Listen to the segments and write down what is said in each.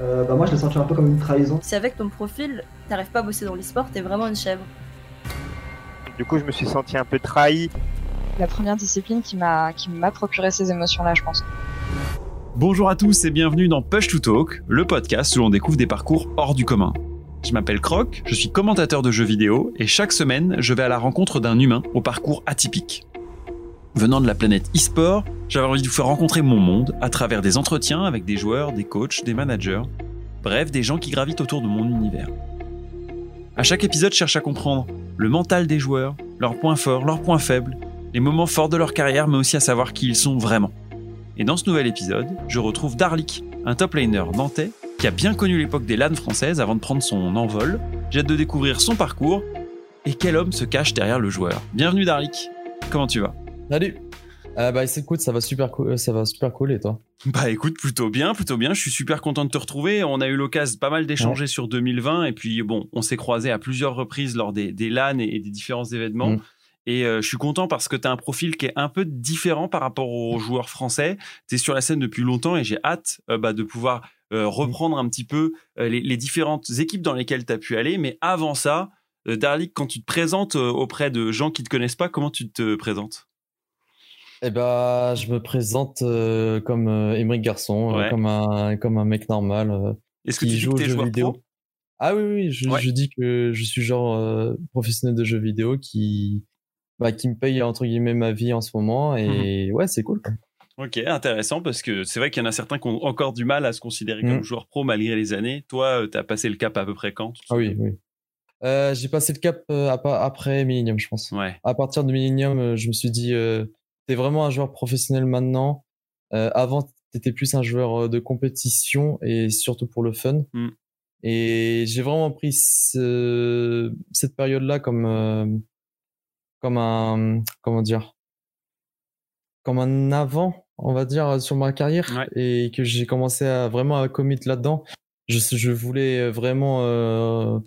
euh, bah moi je l'ai senti un peu comme une trahison. Si avec ton profil, t'arrives pas à bosser dans l'e-sport, t'es vraiment une chèvre. Du coup, je me suis senti un peu trahi. La première discipline qui m'a qui m'a procuré ces émotions-là, je pense. Bonjour à tous et bienvenue dans Push to Talk, le podcast où l'on découvre des parcours hors du commun. Je m'appelle Croc, je suis commentateur de jeux vidéo et chaque semaine, je vais à la rencontre d'un humain au parcours atypique. Venant de la planète e-sport, j'avais envie de vous faire rencontrer mon monde à travers des entretiens avec des joueurs, des coachs, des managers, bref, des gens qui gravitent autour de mon univers. À chaque épisode, je cherche à comprendre le mental des joueurs, leurs points forts, leurs points faibles, les moments forts de leur carrière, mais aussi à savoir qui ils sont vraiment. Et dans ce nouvel épisode, je retrouve Darlik, un top laner nantais qui a bien connu l'époque des LAN françaises avant de prendre son envol. J'ai hâte de découvrir son parcours et quel homme se cache derrière le joueur. Bienvenue Darlik, comment tu vas? Salut. Euh, bah écoute, ça va super cool, ça va super cool et toi Bah écoute, plutôt bien, plutôt bien. Je suis super content de te retrouver. On a eu l'occasion pas mal d'échanger sur 2020 et puis bon, on s'est croisés à plusieurs reprises lors des, des LAN et, des différents événements. Mm. Et euh, je suis content parce que tu as un profil qui est un peu différent par rapport aux joueurs français. Tu es sur la scène depuis longtemps et j'ai hâte euh, bah, de pouvoir euh, reprendre un petit peu euh, les, les différentes équipes dans lesquelles tu as pu aller. Mais avant ça, euh, Darlik, quand tu te présentes euh, auprès de gens qui te connaissent pas, comment tu te présentes? Eh bah, je me présente euh, comme euh, Émeric Garçon, euh, comme un comme un mec normal Est-ce que tu dis joue que aux t'es jeux vidéo. Ah oui oui, je, Ouais. je dis que je suis genre professionnel de jeux vidéo qui bah, qui me paye entre guillemets ma vie en ce moment et Mhm. ouais, c'est cool. Ok, intéressant parce que c'est vrai qu'il y en a certains qui ont encore du mal à se considérer comme Mm. joueur pro malgré les années. Toi, tu as passé le cap à peu près quand Ah oui, oui. Euh, j'ai passé le cap euh, après Millennium, je pense. Ouais. À partir de Millennium, euh, je me suis dit, t'es vraiment un joueur professionnel maintenant. Euh, avant, t'étais plus un joueur euh, de compétition et surtout pour le fun. Mm. Et j'ai vraiment pris ce- cette période-là comme euh, comme un comment dire comme un avant, on va dire, sur ma carrière Ouais. et que j'ai commencé à vraiment à commit là-dedans. Je, je voulais vraiment euh,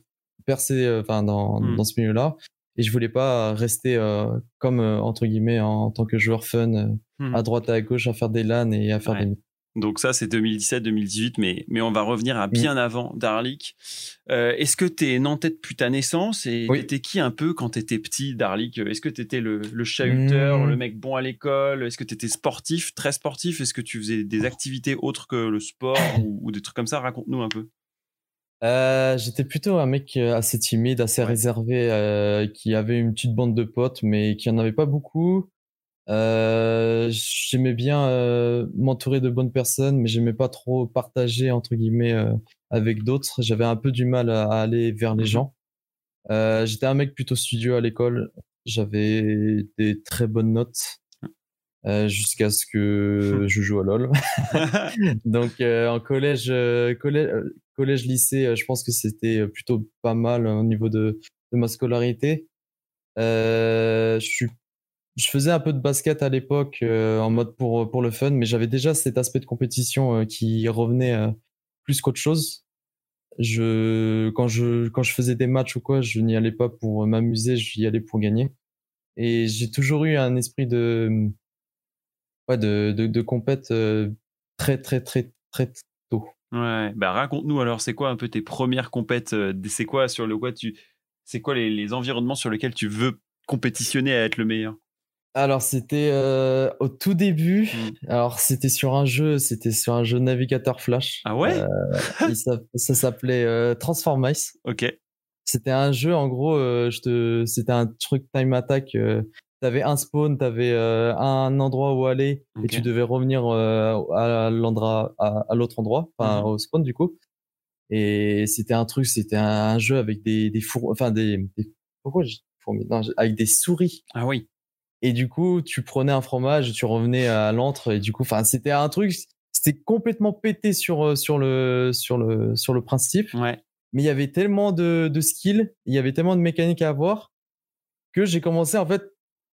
percer euh, enfin dans, Mm. dans ce milieu-là et je voulais pas rester euh, comme euh, entre guillemets en, tant que joueur fun euh, Mm. à droite et à gauche à faire des LAN et à faire Ouais. des Donc ça, c'est 2017-2018, mais, mais on va revenir à bien avant, Darlik. Euh, Est-ce que tu es nantais depuis ta naissance et Oui. t'étais qui un peu quand t'étais petit, Darlik? Est-ce que t'étais le, le chahuteur, Mm. le mec bon à l'école? Est-ce que t'étais sportif, très sportif? Est-ce que tu faisais des activités autres que le sport ou, ou des trucs comme ça? Raconte-nous un peu. Euh, j'étais plutôt un mec euh, assez timide, assez Ouais. réservé, euh, qui avait une petite bande de potes, mais qui en avait pas beaucoup. Euh, j'aimais bien euh, m'entourer de bonnes personnes, mais j'aimais pas trop partager entre guillemets euh, avec d'autres. J'avais un peu du mal à, à aller vers les Mhm. gens. Euh, j'étais un mec plutôt studieux à l'école. J'avais des très bonnes notes euh, jusqu'à ce que je joue à LoL. Donc euh, en collège, euh, collège, collège, lycée, euh, je pense que c'était euh, plutôt pas mal au niveau de, de ma scolarité. Euh, je faisais un peu de basket à l'époque en mode pour pour le fun, mais j'avais déjà cet aspect de compétition qui revenait plus qu'autre chose. Je quand je quand je faisais des matchs ou quoi, je n'y allais pas pour m'amuser, j'y allais pour gagner. Et j'ai toujours eu un esprit de ouais de de, de compète très très très très tôt. Ouais, bah raconte-nous alors, c'est quoi un peu tes premières compètes euh, C'est quoi sur le quoi tu, c'est quoi les, les environnements sur lesquels tu veux compétitionner à être le meilleur? Alors c'était euh, au tout début. Mm. Alors c'était sur un jeu, c'était sur un jeu navigateur flash. Ah ouais? Euh, ça s'appelait euh, Transform Ice. Ok. C'était un jeu en gros, euh, je te, c'était un truc time attack. T'avais un spawn, t'avais euh, un endroit où aller et tu devais revenir euh, à l'endroit, à, à l'autre endroit, enfin Mhm. au spawn du coup. Et c'était un truc, c'était un jeu avec des des four, enfin des, des pourquoi fourmis Non, avec des souris. Ah oui. Et du coup, tu prenais un fromage, tu revenais à l'antre et du coup, enfin, c'était un truc, c'était complètement pété sur euh, sur le sur le sur le principe. Ouais. Mais il y avait tellement de de skills, il y avait tellement de mécaniques à avoir que j'ai commencé en fait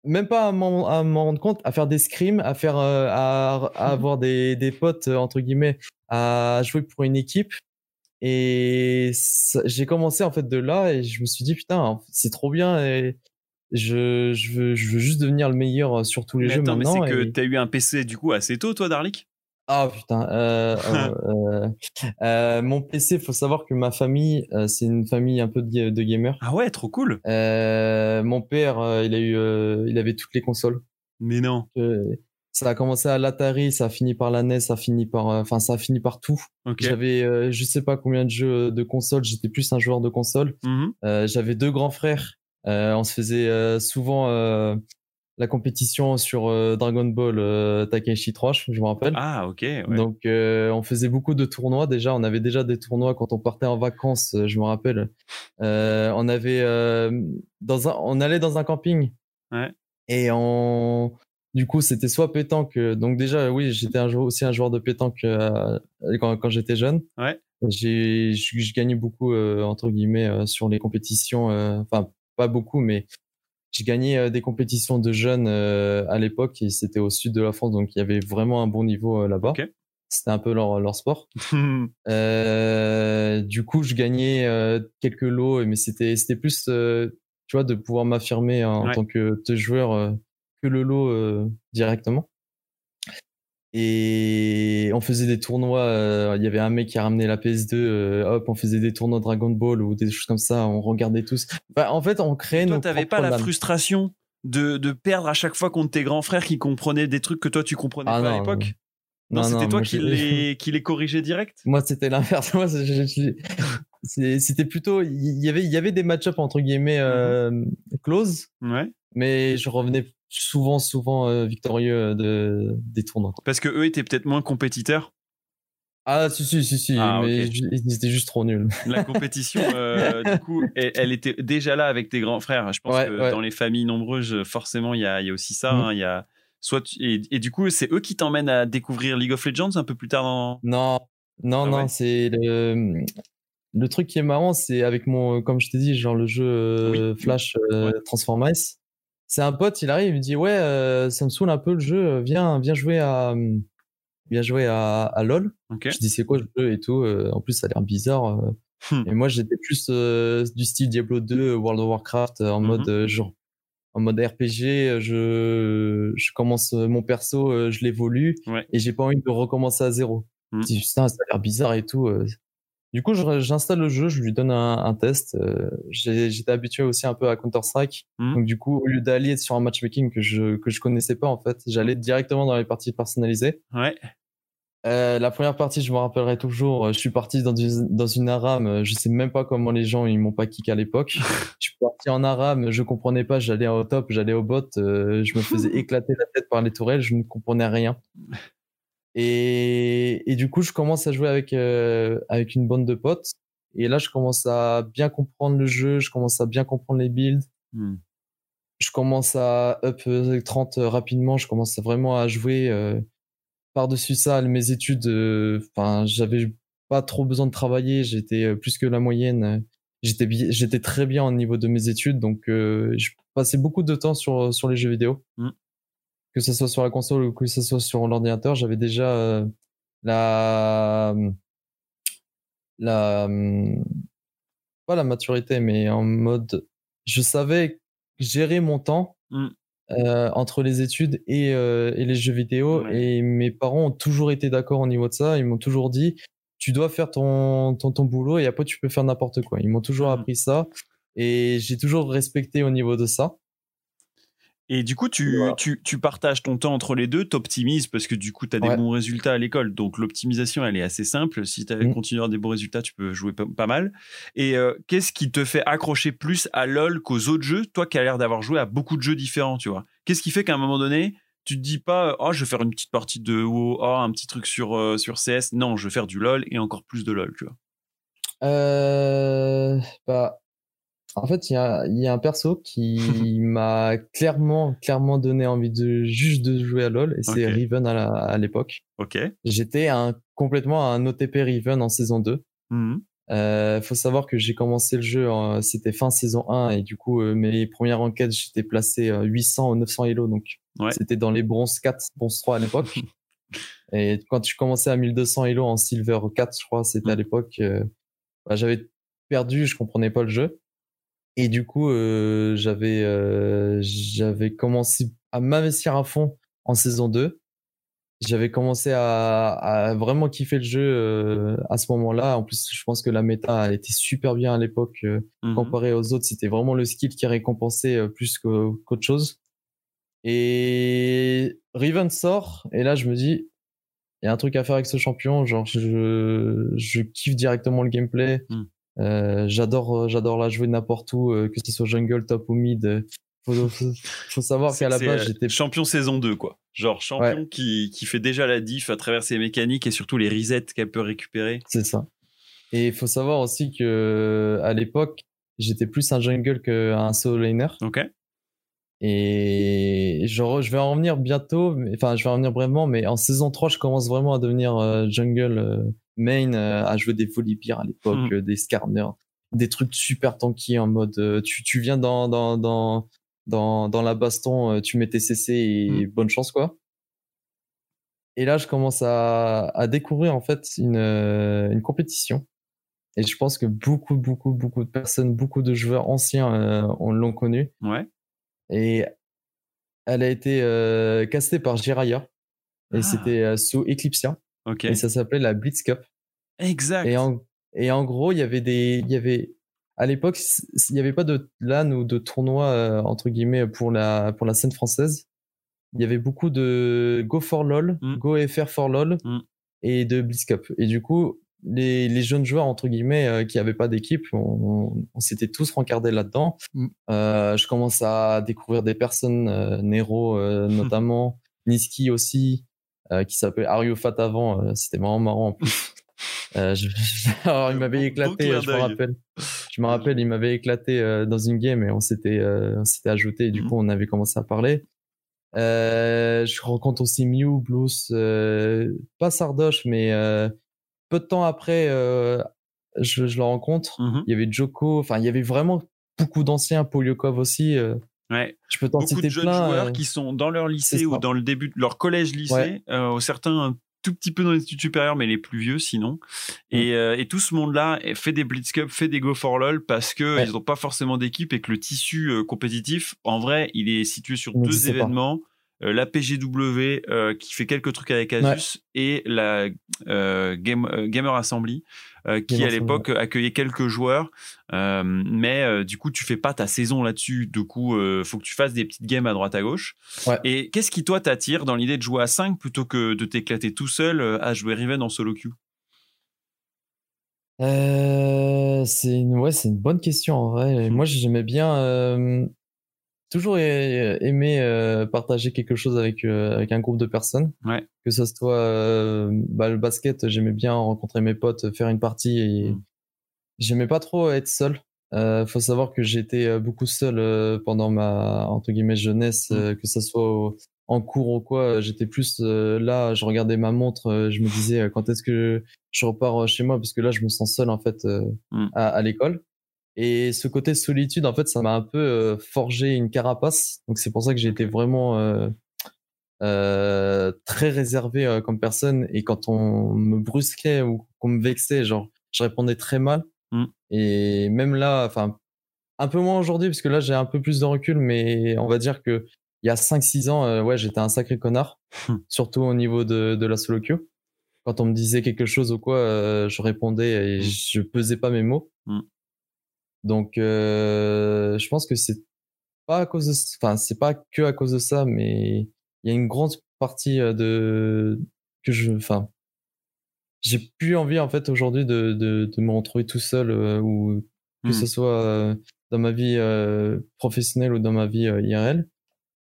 même pas à m'en rendre compte, à faire des scrims, à faire euh, à, à avoir des des potes euh, entre guillemets, à jouer pour une équipe. Et j'ai commencé en fait de là et je me suis dit putain c'est trop bien et je, je, veux, je veux juste devenir le meilleur sur tous les Mais jeux attends, mais maintenant. c'est que t'as eu un PC du coup assez tôt, toi, Darlik Ah putain. Euh, euh, euh, mon PC, faut savoir que ma famille, euh, c'est une famille un peu de, de gamers. Ah ouais, trop cool. Euh, mon père, euh, il a eu, euh, il avait toutes les consoles. Mais non. Euh, ça a commencé à l'Atari, ça a fini par la NES, ça a fini par, euh, enfin ça a fini par tout. J'avais, euh, je sais pas combien de jeux de consoles. J'étais plus un joueur de console. Mhm. Euh, J'avais deux grands frères. Euh, on se faisait euh, souvent euh, la compétition sur euh, Dragon Ball euh, Takeishi 3, je, me rappelle. Ah ok. Ouais. Donc euh, on faisait beaucoup de tournois déjà. On avait déjà des tournois quand on partait en vacances. euh, Je me rappelle. On avait dans un, on allait dans un camping. Ouais. Et on, du coup, c'était soit pétanque. Donc déjà, oui, j'étais un joueur, aussi un joueur de pétanque quand, quand j'étais jeune. Ouais. J'ai, je, gagnais beaucoup entre guillemets sur les compétitions. Enfin, pas beaucoup, mais j'ai gagné euh, des compétitions de jeunes euh, à l'époque et c'était au sud de la France, donc il y avait vraiment un bon niveau euh, là-bas. Ok. C'était un peu leur, leur sport. Euh, du coup, je gagnais euh, quelques lots, mais c'était c'était plus, euh, tu vois, de pouvoir m'affirmer en Ouais. tant que, que joueur euh, que le lot euh, directement. Et on faisait des tournois. euh, Il y avait un mec qui a ramené la PS2. euh, hop, on faisait des tournois Dragon Ball ou des choses comme ça. On regardait tous. Enfin, en fait, on créait toi, t'avais pas la frustration de, de perdre à chaque fois contre tes grands frères qui comprenaient des trucs que toi tu comprenais Ah pas à l'époque? Non, Non, c'était toi qui les, qui les corrigeais direct? Moi, c'était l'inverse. Moi, c'était plutôt, il y avait, il y avait des match-up entre guillemets euh, close, Ouais. mais je revenais souvent, souvent euh, victorieux de des tournois. Parce que eux étaient peut-être moins compétiteurs? Ah, si, si, si, si, Ah, mais ils étaient juste trop nuls. La compétition, euh, du coup, elle, elle était déjà là avec tes grands frères. Je pense Ouais, que ouais. dans les familles nombreuses, forcément, il y a, il y a aussi ça. Mm. hein. Y a soit tu- et, et du coup, c'est eux qui t'emmènent à découvrir League of Legends un peu plus tard dans. Non, non, Ah non, ouais. c'est le, le truc qui est marrant, c'est avec mon, comme je t'ai dit, genre le jeu euh, Oui. Flash euh, Transform Ice. C'est un pote, il arrive, il me dit ouais, euh, ça me saoule un peu le jeu, euh, viens, viens jouer à, euh, viens jouer à, à LoL. Je dis c'est quoi ce jeu et tout. en plus, ça a l'air bizarre. Hmm. Et moi, j'étais plus euh, du style Diablo 2, World of Warcraft, en Mhm. mode genre, en mode RPG. Je, je commence mon perso, je l'évolue Ouais. et j'ai pas envie de recommencer à zéro. Mhm. Je dis putain, ça a l'air bizarre et tout. Du coup, j'installe le jeu, je lui donne un, un test. euh, J'étais habitué aussi un peu à Counter Strike, Mhm. donc du coup, au lieu d'aller sur un matchmaking que je que je connaissais pas en fait, j'allais directement dans les parties personnalisées. Ouais. Euh, la première partie, je me rappellerai toujours. Je suis parti dans, du- dans une aram. Je sais même pas comment les gens ils m'ont pas kick à l'époque. je suis parti en aram. Je comprenais pas. J'allais au top, j'allais au bot. euh, je me faisais éclater la tête par les tourelles. Je ne comprenais rien. Et, et du coup, je commence à jouer avec euh, avec une bande de potes. Et là, je commence à bien comprendre le jeu. Je commence à bien comprendre les builds. Hmm. Je commence à up euh, 30 rapidement. Je commence vraiment à jouer. euh, par-dessus ça, mes études, euh, j'avais pas trop besoin de travailler, j'étais euh, plus que la moyenne. J'étais j'étais très bien au niveau de mes études, donc euh, je passais beaucoup de temps sur sur les jeux vidéo, Mm. Que ce soit sur la console ou que ce soit sur l'ordinateur. J'avais déjà euh, la la hum, pas la maturité, mais en mode, je savais gérer mon temps Mm. euh, entre les études et, euh, et les jeux vidéo. Ouais. Et mes parents ont toujours été d'accord au niveau de ça. Ils m'ont toujours dit, tu dois faire ton, ton, ton boulot et après tu peux faire n'importe quoi. Ils m'ont toujours Mhm. appris ça et j'ai toujours respecté au niveau de ça. Et du coup, tu, Voilà. tu, tu partages ton temps entre les deux, t'optimises parce que du coup, tu as des bons résultats à l'école. Donc, l'optimisation, elle est assez simple. Si tu Mm. continues à avoir des bons résultats, tu peux jouer pas, pas mal. Et euh, qu'est-ce qui te fait accrocher plus à LoL qu'aux autres jeux? Toi qui as l'air d'avoir joué à beaucoup de jeux différents, tu vois. Qu'est-ce qui fait qu'à un moment donné, tu te dis pas, oh, je vais faire une petite partie de WoW, oh, un petit truc sur, euh, sur CS. Non, je vais faire du LoL et encore plus de LoL, tu vois. Euh, bah, en fait, il y a, y a un perso qui m'a clairement, clairement donné envie de juste de jouer à LoL et c'est. Riven à l'époque. Ok. J'étais un, complètement un OTP Riven en saison 2. Mhm. Euh, faut savoir que j'ai commencé le jeu, en- c'était fin saison 1 et du coup euh, mes premières enquêtes j'étais placé euh, 800 ou 900 elo donc Ouais. c'était dans les bronzes 4, bronze 3 à l'époque. et quand je commençais à 1200 elo en silver 4 je crois c'était à Mm. l'époque, euh, bah, j'avais perdu, je comprenais pas le jeu et du coup euh, j'avais euh, j'avais commencé à m'investir à fond en saison 2 j'avais commencé à, à, vraiment kiffer le jeu euh, à ce moment-là. En plus, je pense que la méta été super bien à l'époque euh, Mhm. comparé aux autres. C'était vraiment le skill qui récompensait plus qu'au- qu'autre chose. Et Riven sort, et là, je me dis, il y a un truc à faire avec ce champion. Genre, je, je kiffe directement le gameplay. Mhm. Euh, j'adore, j'adore la jouer n'importe où, euh, que ce soit jungle, top ou mid. euh, Faut, faut, savoir qu'à la base, euh, j'étais champion saison 2, quoi. Genre champion qui, qui fait déjà la diff à travers ses mécaniques et surtout les resets qu'elle peut récupérer. C'est ça. Et il faut savoir aussi que à l'époque, j'étais plus un jungle qu'un solo laner. Ok. Et genre, je vais en revenir bientôt, mais- enfin, je vais en revenir vraiment, mais en saison 3, je commence vraiment à devenir euh, jungle euh, main, euh, à jouer des Volibear à l'époque, Mhm. euh, des Skarner, des trucs super tanky en mode, euh, tu, tu viens dans, dans, dans, dans, dans la baston, tu mets tes CC et Mhm. bonne chance, quoi. Et là, je commence à, à découvrir en fait une, une compétition. Et je pense que beaucoup, beaucoup, beaucoup de personnes, beaucoup de joueurs anciens euh, on l'ont connue. Ouais. Et elle a été euh, castée par Jiraya. Et Ah. c'était euh, sous Eclipsia. Ok. Et ça s'appelait la Blitz Cup. Exact. Et en, et en gros, il y avait des, il y avait, à l'époque, il n'y avait pas de LAN ou de tournoi, euh, entre guillemets, pour la, pour la scène française. Il y avait beaucoup de Go for LOL, Mm. Go FR for LOL Mm. et de Blitz Cup. Et du coup, les, les jeunes joueurs, entre guillemets, euh, qui n'avaient pas d'équipe, on, on s'était tous rencardés là-dedans. Mm. Euh, je commence à découvrir des personnes, euh, Nero euh, notamment, Niski aussi, euh, qui s'appelait Ariofat avant. euh, C'était vraiment marrant en plus. Euh, je- Alors, il m'avait éclaté, clin je me rappelle. Je me rappelle, il m'avait éclaté euh, dans une game et on s'était euh, on s'était ajouté et du Mhm. coup on avait commencé à parler. Euh, je rencontre aussi Mew, Blues, euh, pas Sardoche, mais euh, peu de temps après, euh, je, je le rencontre. Mhm. Il y avait Joko, enfin il y avait vraiment beaucoup d'anciens, Polyakov aussi. euh, Ouais. je peux t'en Beaucoup citer de jeunes plein. joueurs euh, qui sont dans leur lycée ou dans le début de leur collège-lycée, Ouais. euh, certains tout petit peu dans les études supérieures, mais les plus vieux sinon. Mm. Et, euh, et tout ce monde-là fait des Blitz Cup, fait des Go for LOL parce que Ouais. ils n'ont pas forcément d'équipe et que le tissu euh, compétitif, en vrai, il est situé sur Il deux événements. Euh, la PGW qui fait quelques trucs avec Asus et la Game, Gamer Assembly euh, qui à l'époque accueillait quelques joueurs euh, mais euh, du coup tu fais pas ta saison là-dessus du coup faut que tu fasses des petites games à droite à gauche Ouais. et qu'est-ce qui toi t'attire dans l'idée de jouer à 5 plutôt que de t'éclater tout seul à jouer Riven en solo queue? C'est une, ouais, c'est une bonne question en vrai. Mhm. Moi, j'aimais bien, toujours aimé euh, partager quelque chose avec euh, avec un groupe de personnes. Ouais. Que ce soit euh, bah, le basket, j'aimais bien rencontrer mes potes, faire une partie et Mhm. j'aimais pas trop être seul. Euh, faut savoir que j'étais euh, beaucoup seul euh, pendant ma entre guillemets jeunesse, euh, que ça soit au- en cours ou quoi. J'étais plus euh, là, je regardais ma montre, euh, je me disais euh, quand est-ce que je repars chez moi? Parce que là je me sens seul en fait euh, Mm. à, à l'école et ce côté solitude en fait ça m'a un peu euh, forgé une carapace donc c'est pour ça que j'ai été vraiment euh, euh, très réservé comme personne et quand on me brusquait ou qu'on me vexait genre je répondais très mal Mm. et même là enfin un peu moins aujourd'hui parce que là j'ai un peu plus de recul mais on va dire que il y a 5-6 ans euh, ouais j'étais un sacré connard Mm. surtout au niveau de, de la solo queue quand on me disait quelque chose ou quoi, euh, je répondais et je pesais pas mes mots. Mm. Donc, euh, je pense que c'est pas à cause de, enfin, c'est pas que à cause de ça, mais il y a une grande partie euh, de que je, enfin, j'ai plus envie en fait aujourd'hui de, de, de me retrouver tout seul euh, ou que Mm. ce soit euh, dans ma vie euh, professionnelle ou dans ma vie euh, IRL.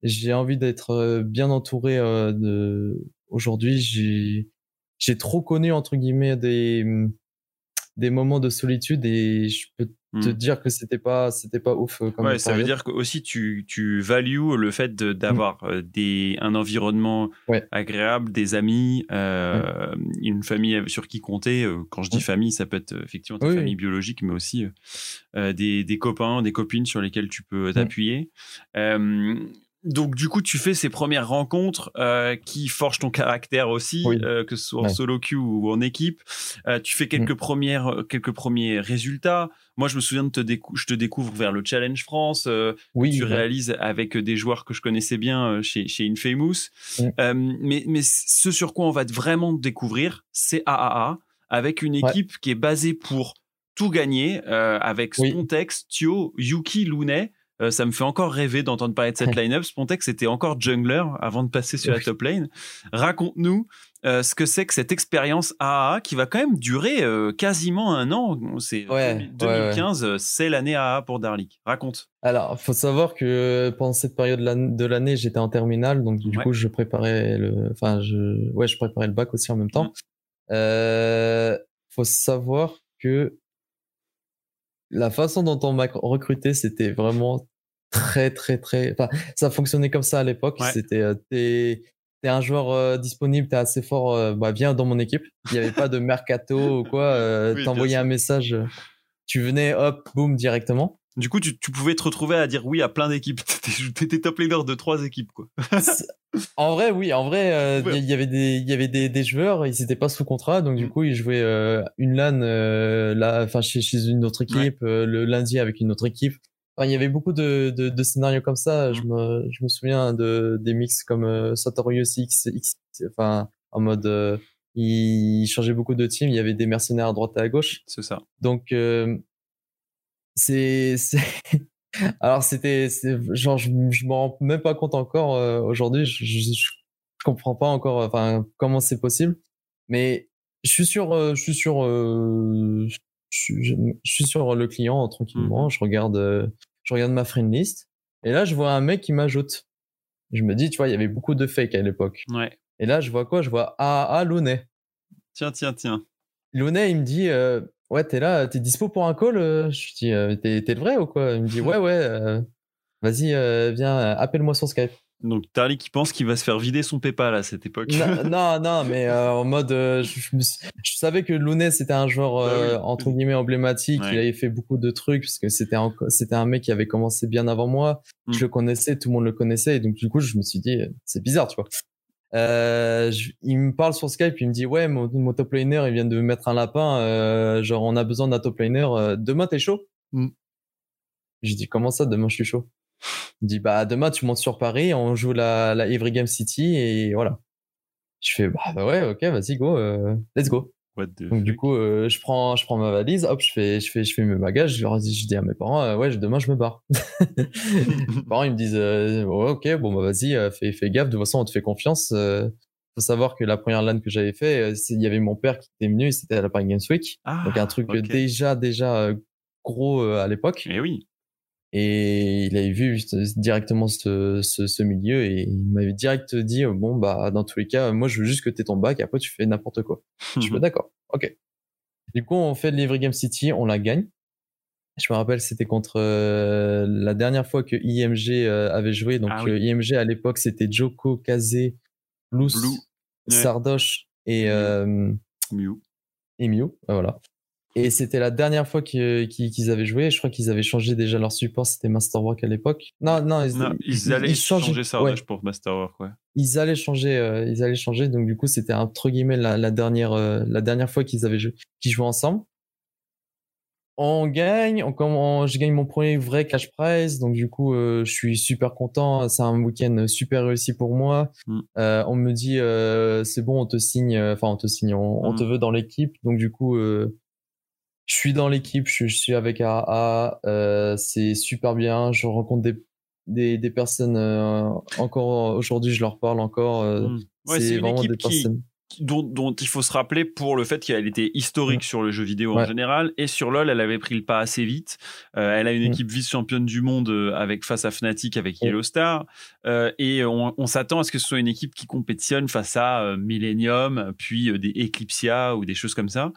J'ai envie d'être bien entouré euh, de. Aujourd'hui, j'ai j'ai trop connu entre guillemets des des moments de solitude et je peux te Mm. dire que c'était pas c'était pas ouf euh, comme Ouais, ça veut dire que aussi tu, tu values le fait de- d'avoir euh, des un environnement. Ouais. agréable, des amis, euh, une famille sur qui compter. Quand je dis famille, ça peut être effectivement ta Oui, famille oui. biologique, mais aussi euh, des, des copains, des copines sur lesquels tu peux t'appuyer. Euh, donc du coup, tu fais ces premières rencontres euh, qui forgent ton caractère aussi, Oui. euh, que ce soit en Ouais. solo queue ou en équipe. Euh, tu fais quelques premières, euh, quelques premiers résultats. Moi, je me souviens de te décou- je te découvre vers le Challenge France. euh, Oui, tu ouais. réalises avec des joueurs que je connaissais bien euh, chez, chez Infamous. Mm. Euh, mais, mais ce sur quoi on va vraiment te découvrir, c'est AAA, avec une Ouais. équipe qui est basée pour tout gagner, euh, avec Oui. Spontex, Tio, Yuki, Lunet. Euh, ça me fait encore rêver d'entendre parler de cette line-up. Spontex était encore jungler avant de passer sur la top lane. Raconte-nous euh, ce que c'est que cette expérience AAA qui va quand même durer euh, quasiment un an. C'est Ouais, 2000- ouais, ouais. 2015, euh, c'est l'année AAA pour Darlik. Raconte. Alors, faut savoir que pendant cette période de l'an- de l'année, j'étais en terminale, donc du coup, je préparais le, enfin, je, ouais, je préparais le bac aussi en même temps. Mm. Euh, faut savoir que la façon dont on m'a recruté, c'était vraiment très, très, très, enfin, ça fonctionnait comme ça à l'époque. Ouais. C'était, euh, t'es, t'es un joueur euh, disponible, t'es assez fort, euh, bah, viens dans mon équipe. Il n'y avait pas de mercato ou quoi, euh, Oui, t'envoyais un message, tu venais, hop, boum, directement. Du coup, tu, tu pouvais te retrouver à dire oui à plein d'équipes. T'étais- top leader de trois équipes, quoi. En vrai, oui, en vrai, euh, il Ouais. y avait des, il y avait des, des joueurs, ils étaient pas sous contrat, donc du Mm. coup, ils jouaient euh, une LAN, euh, là, enfin chez, chez une autre équipe, euh, le lundi avec une autre équipe. Enfin, il y avait beaucoup de, de, de scénarios comme ça. Je Mm. me, je me souviens de des mix comme euh, Satoru Yoshi X, X, enfin en mode, euh, il changeait beaucoup de teams. Il y avait des mercenaires à droite et à gauche. C'est ça. Donc, euh, c'est, alors c'était, genre, je, je m'en rends même pas compte encore euh, aujourd'hui. Je, je, je, comprends pas encore, enfin, comment c'est possible. Mais je suis sur, euh, je suis sur, euh, je, suis- je, je suis sur le client euh, tranquillement. Mhm. Je regarde, euh, je regarde ma friend list. Et là, je vois un mec qui m'ajoute. Je me dis, tu vois, il y avait beaucoup de fake à l'époque. Ouais. Et là, je vois quoi? Je vois AAA Lonet. Tiens, tiens, tiens. Lonet, il me dit euh, Ouais, t'es là, t'es dispo pour un call Euh, Je dis euh, T'es t'es le vrai ou quoi? Il me dit Ouais, ouais, euh, vas-y, euh, viens, euh, appelle-moi sur Skype. Donc, Darlik qui pense qu'il va se faire vider son PayPal à cette époque. non, non, non, mais euh, en mode, euh, je, je savais que Lonet c'était un joueur euh, entre guillemets emblématique. Ouais. Il avait fait beaucoup de trucs parce que c'était un, c'était un mec qui avait commencé bien avant moi. Mm. Je le connaissais, tout le monde le connaissait, et donc du coup je me suis dit c'est bizarre, tu vois. Euh, je- il me parle sur Skype, il me dit ouais mon, mon top laner il vient de me mettre un lapin, euh, genre on a besoin d'un top laner. euh, demain t'es chaud? Mm. J'ai dit comment ça demain je suis chaud? Il me dit bah demain tu montes sur Paris, on joue la, la Every Game City et voilà. Je fais bah, bah ouais ok vas-y go, euh, let's go. What the Donc du coup euh, je prends je prends ma valise, hop je fais je fais je fais mes bagages, je leur dis je dis à mes parents euh, ouais demain je me barre. mes parents ils me disent euh, ouais ok bon bah vas-y euh, fais fais gaffe de toute façon on te fait confiance. Euh, faut savoir que la première LAN que j'avais fait, il y avait mon père qui était venu, c'était à la Paris Games Week, Ah, donc un truc euh, ok. déjà déjà gros euh, à l'époque. Eh oui. Et il avait vu directement ce, ce, ce milieu et il m'avait direct dit euh, bon bah dans tous les cas moi je veux juste que t'aies ton bac et après tu fais n'importe quoi. Je suis d'accord. Ok. Du coup on fait de l'Evry Game City, on la gagne. Je me rappelle c'était contre euh, la dernière fois que IMG euh, avait joué donc Ah oui. IMG à l'époque c'était Joko, Kaze, Blue, Blue. Sardoche et euh, Mew. et Mew, voilà. Et c'était la dernière fois qu'ils avaient joué. Je crois qu'ils avaient changé déjà leur support. C'était Masterwork à l'époque. Non, non, ils, Non, ils allaient changer ça ouais, pour Masterwork, ouais. ils allaient changer. euh, ils allaient changer. Donc du coup, c'était entre guillemets la, la dernière, euh, la dernière fois qu'ils avaient joué, qu'ils jouaient ensemble. On gagne. On, je gagne mon premier vrai cash prize. Donc du coup, euh, je suis super content. C'est un week-end super réussi pour moi. Mm. Euh, on me dit c'est bon, on te signe. Enfin, on te signe. On, on Mm. te veut dans l'équipe. Donc du coup. Je suis dans l'équipe, je, je suis avec AA, euh, c'est super bien. Je rencontre des, des, des personnes euh, encore aujourd'hui, je leur parle encore. euh, Mm. Ouais, c'est une vraiment équipe des personnes. Dont, dont il faut se rappeler pour le fait qu'elle était historique sur le jeu vidéo en général et sur LoL elle avait pris le pas assez vite. Euh, elle a une Mm. équipe vice-championne du monde euh, avec face à Fnatic avec Mm. Yellow Star Euh, et on, on s'attend à ce que ce soit une équipe qui compétitionne face à euh, Millennium puis des Eclipsia ou des choses comme ça.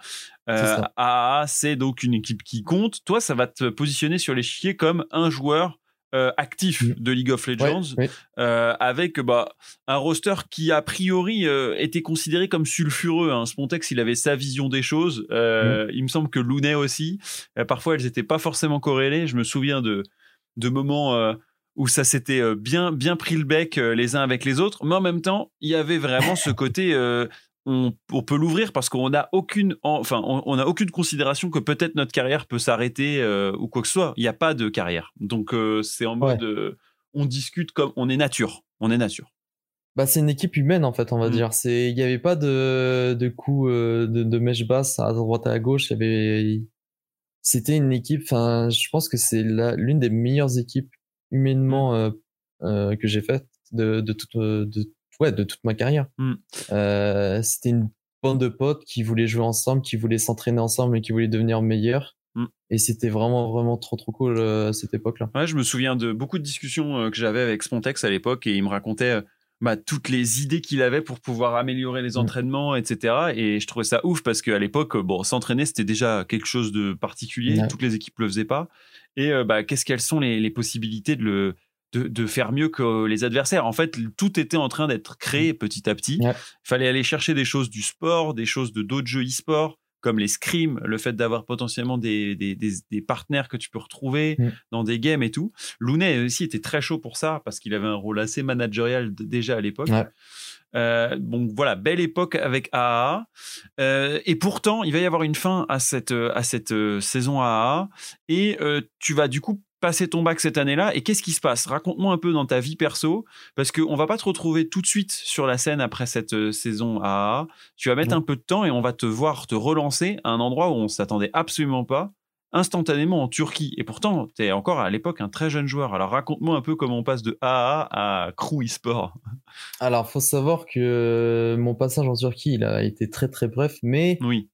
AA c'est donc une équipe qui compte. Toi ça va te positionner sur l'échiquier comme un joueur euh, actif Mm. de League of Legends ouais. euh, avec bah, un roster qui a priori euh, était considéré comme sulfureux. Hein. Spontex, il avait sa vision des choses. Euh, Il me semble que Looney aussi. Parfois, elles n'étaient pas forcément corrélées. Je me souviens de, de moments où ça s'était bien bien pris le bec les uns avec les autres, mais en même temps, il y avait vraiment ce côté on, on peut l'ouvrir parce qu'on n'a aucune enfin on, aucune considération que peut-être notre carrière peut s'arrêter euh, ou quoi que ce soit. Il n'y a pas de carrière. Donc euh, c'est en mode euh, on discute comme on est nature. On est nature. Bah, c'est une équipe humaine en fait, on va Mm. dire. C'est, il n'y avait pas de, de coups euh, de, de mèche basse à droite et à gauche. Il y avait, c'était une équipe. Enfin, je pense que c'est l'une des meilleures équipes humainement euh, que j'ai faites de, de toute, de, ouais, de toute ma carrière. Mm. Euh, c'était une bande de potes qui voulaient jouer ensemble, qui voulaient s'entraîner ensemble et qui voulaient devenir meilleurs. Mm. Et c'était vraiment, vraiment trop, trop cool euh, à cette époque-là. Ouais, je me souviens de beaucoup de discussions euh, que j'avais avec Spontex à l'époque et il me racontait euh, bah, toutes les idées qu'il avait pour pouvoir améliorer les Mm. entraînements, etc. Et je trouvais ça ouf parce qu'à l'époque, bon, s'entraîner c'était déjà quelque chose de particulier. Toutes les équipes le faisaient pas. Et euh, bah, qu'est-ce qu'elles sont les, les possibilités de le de, de faire mieux que les adversaires. En fait, tout était en train d'être créé petit à petit. Mm. Ouais. Il fallait aller chercher des choses du sport, des choses de d'autres jeux e-sport, comme les scrims, le fait d'avoir potentiellement des, des, des, des partenaires que tu peux retrouver Mm. dans des games et tout. Lounet aussi était très chaud pour ça parce qu'il avait un rôle assez managérial déjà à l'époque. Ouais. Euh, donc voilà, belle époque avec AAA. Euh, et pourtant, il va y avoir une fin à cette, à cette euh, saison AAA. Et tu vas du coup passer ton bac cette année-là. Et qu'est-ce qui se passe? Raconte-moi un peu dans ta vie perso, parce qu'on va pas te retrouver tout de suite sur la scène après cette euh, saison AAA. Tu vas mettre un peu de temps et on va te voir te relancer à un endroit où on s'attendait absolument pas instantanément en Turquie. Et pourtant, tu es encore à l'époque un très jeune joueur. Alors raconte-moi un peu comment on passe de AAA à Crew eSport. Alors, faut savoir que mon passage en Turquie, il a été très très bref, mais Oui.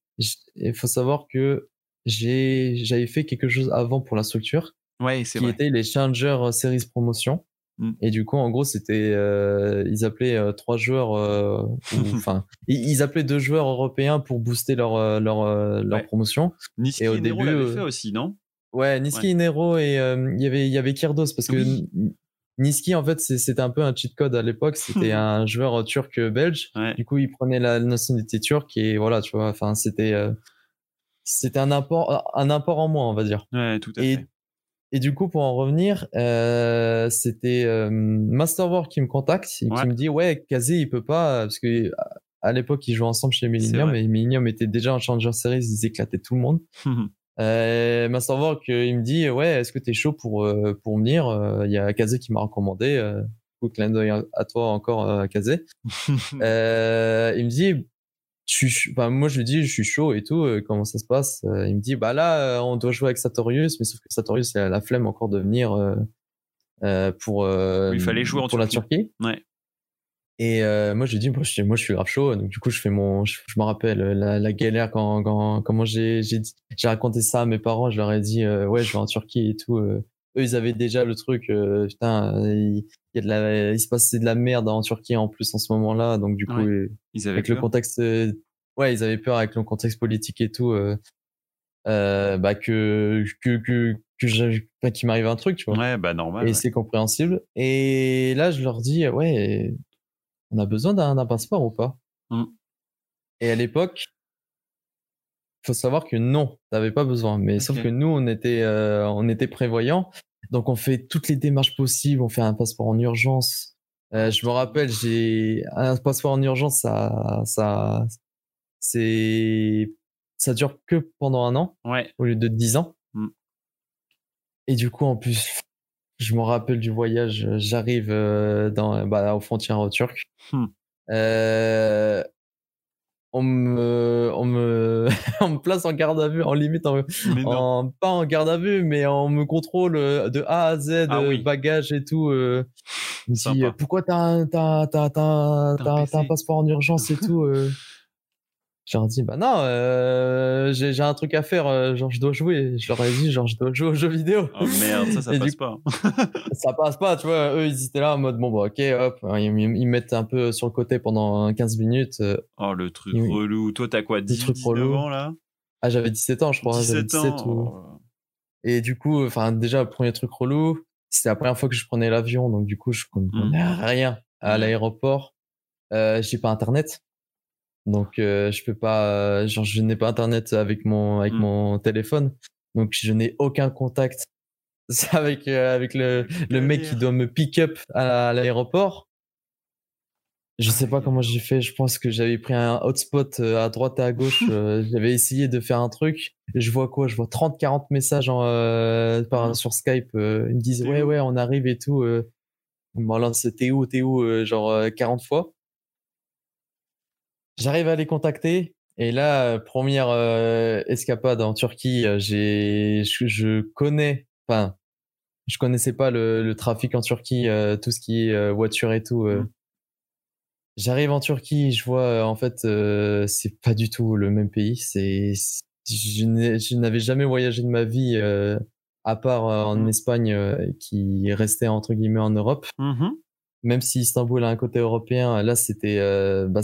il faut savoir que j'avais fait quelque chose avant pour la structure, Ouais, qui vrai. était les Challenger Series Promotion. Mm. Et du coup, en gros, c'était euh, ils appelaient euh, trois joueurs, euh, ou- enfin, ils, appelaient deux joueurs européens pour booster leur euh, leur euh, leur Ouais. promotion. Niski Et au et Nero début, euh, fait aussi, non? Ouais, Niski Ouais. Nero et euh, il y avait il y avait Kirdos parce que Oui. Niski en fait c'était un peu un cheat code à l'époque. C'était un joueur turc belge. Ouais. Du coup, il prenait la nationalité turque et voilà, tu vois. Enfin, c'était euh, c'était un apport un apport en moins, on va dire. Ouais, tout à Et, fait. Et du coup, pour en revenir, euh, c'était euh, Masterwork qui me contacte et Ouais. qui me dit ouais, Kazé il peut pas parce que à- l'époque ils jouaient ensemble chez Millennium et Millennium était déjà en Challenger Series, ils éclataient tout le monde. Euh, Masterwork, euh, il me dit ouais, est-ce que t'es chaud pour euh, pour venir Euh, Il y a Kazé qui m'a recommandé. Euh, coup, clin d'œil à- toi encore, euh, Kazé. Euh, il me dit, je suis, enfin, moi je lui dis, je suis chaud et tout. euh, comment ça se passe Euh, Il me dit, bah là, euh, on doit jouer avec Satorius, mais sauf que Satorius, il a la flemme encore de venir euh, euh, pour. euh, Il fallait jouer en pour la Turquie. Turquie. Ouais. Et euh, moi je lui dis, moi je, suis- moi je suis grave chaud. Donc du coup je fais mon, je, me rappelle la, la galère quand, quand comment j'ai j'ai raconté ça à mes parents. Je leur ai dit, euh, ouais, je vais en Turquie et tout. Eux ils avaient déjà le truc, euh, putain, euh, il, y a de la, il se passait de la merde en Turquie en plus en ce moment-là. Donc du coup Ouais. euh, Ils avec le contexte euh, ouais ils avaient peur avec le contexte politique et tout euh, bah que que que qu'il m'arrive un truc tu vois Ouais, bah normal. et ouais. c'est compréhensible et là je leur dis ouais on a besoin d'un d'un passeport ou pas? Mm. et à l'époque faut savoir que non t'avais pas besoin mais sauf que nous on était euh, on était prévoyants donc on fait toutes les démarches possibles on fait un passeport en urgence Euh, je me rappelle j'ai un passeport en urgence ça ça c'est ça dure que pendant un an Ouais. au lieu de 10 ans. Mm. Et du coup, en plus, je me rappelle du voyage, j'arrive euh, dans, bah, aux frontières turques. Euh, on me, on me, on me place en garde à vue, en limite, en, pas en garde à vue, mais on me contrôle euh, de A à Z, Ah euh, oui. bagages et tout. euh. Me dit, euh, pourquoi t'as un, un un PC. passeport en urgence et tout euh? Je leur dis, bah non, euh, j'ai, j'ai un truc à faire, euh, genre je dois jouer. Je leur ai dit, genre je dois jouer aux jeux vidéo. Oh merde, ça, ça Et passe pas. ça passe pas, tu vois. Eux, ils étaient là en mode, bon, bah ok, hop, ils, ils- ils mettent un peu sur le côté pendant 15 minutes. euh. Oh, le truc relou. Toi, t'as quoi 10, truc 19 relou. ans, là? Ah, j'avais 17 ans, je crois. J'avais 17 17 ans. ou... oh. Et du coup, enfin, déjà, le premier truc relou, c'était la première fois que je prenais l'avion. Donc, du coup, je comprenais rien à Mm. l'aéroport. Euh, j'ai pas internet. Donc, euh, je peux pas, euh, genre, je n'ai pas internet avec mon, avec Mm. mon téléphone. Donc, je n'ai aucun contact C'est avec, euh, avec le, le mec qui doit me pick up à l'aéroport. Je sais pas comment j'ai fait. Je pense que j'avais pris un hotspot euh, à droite et à gauche. euh, J'avais essayé de faire un truc. Et je vois quoi? Je vois 30-40 messages en, euh, par, Mhm. sur Skype. ils me disent Ouais, ouais, on arrive et tout. Ils me relancent T'es où? T'es où? Genre euh, 40 fois. J'arrive à les contacter. Et là, première euh, escapade en Turquie, euh, j'ai, je, je connais, enfin, je connaissais pas le, le trafic en Turquie, euh, tout ce qui est euh, voiture et tout. euh. Mm. J'arrive en Turquie, je vois en fait, c'est pas du tout le même pays. C'est, c'est- je n'avais jamais voyagé de ma vie à part en Mm. Espagne, qui restait entre guillemets en Europe Mhm. même si Istanbul a un côté européen, là c'était bah,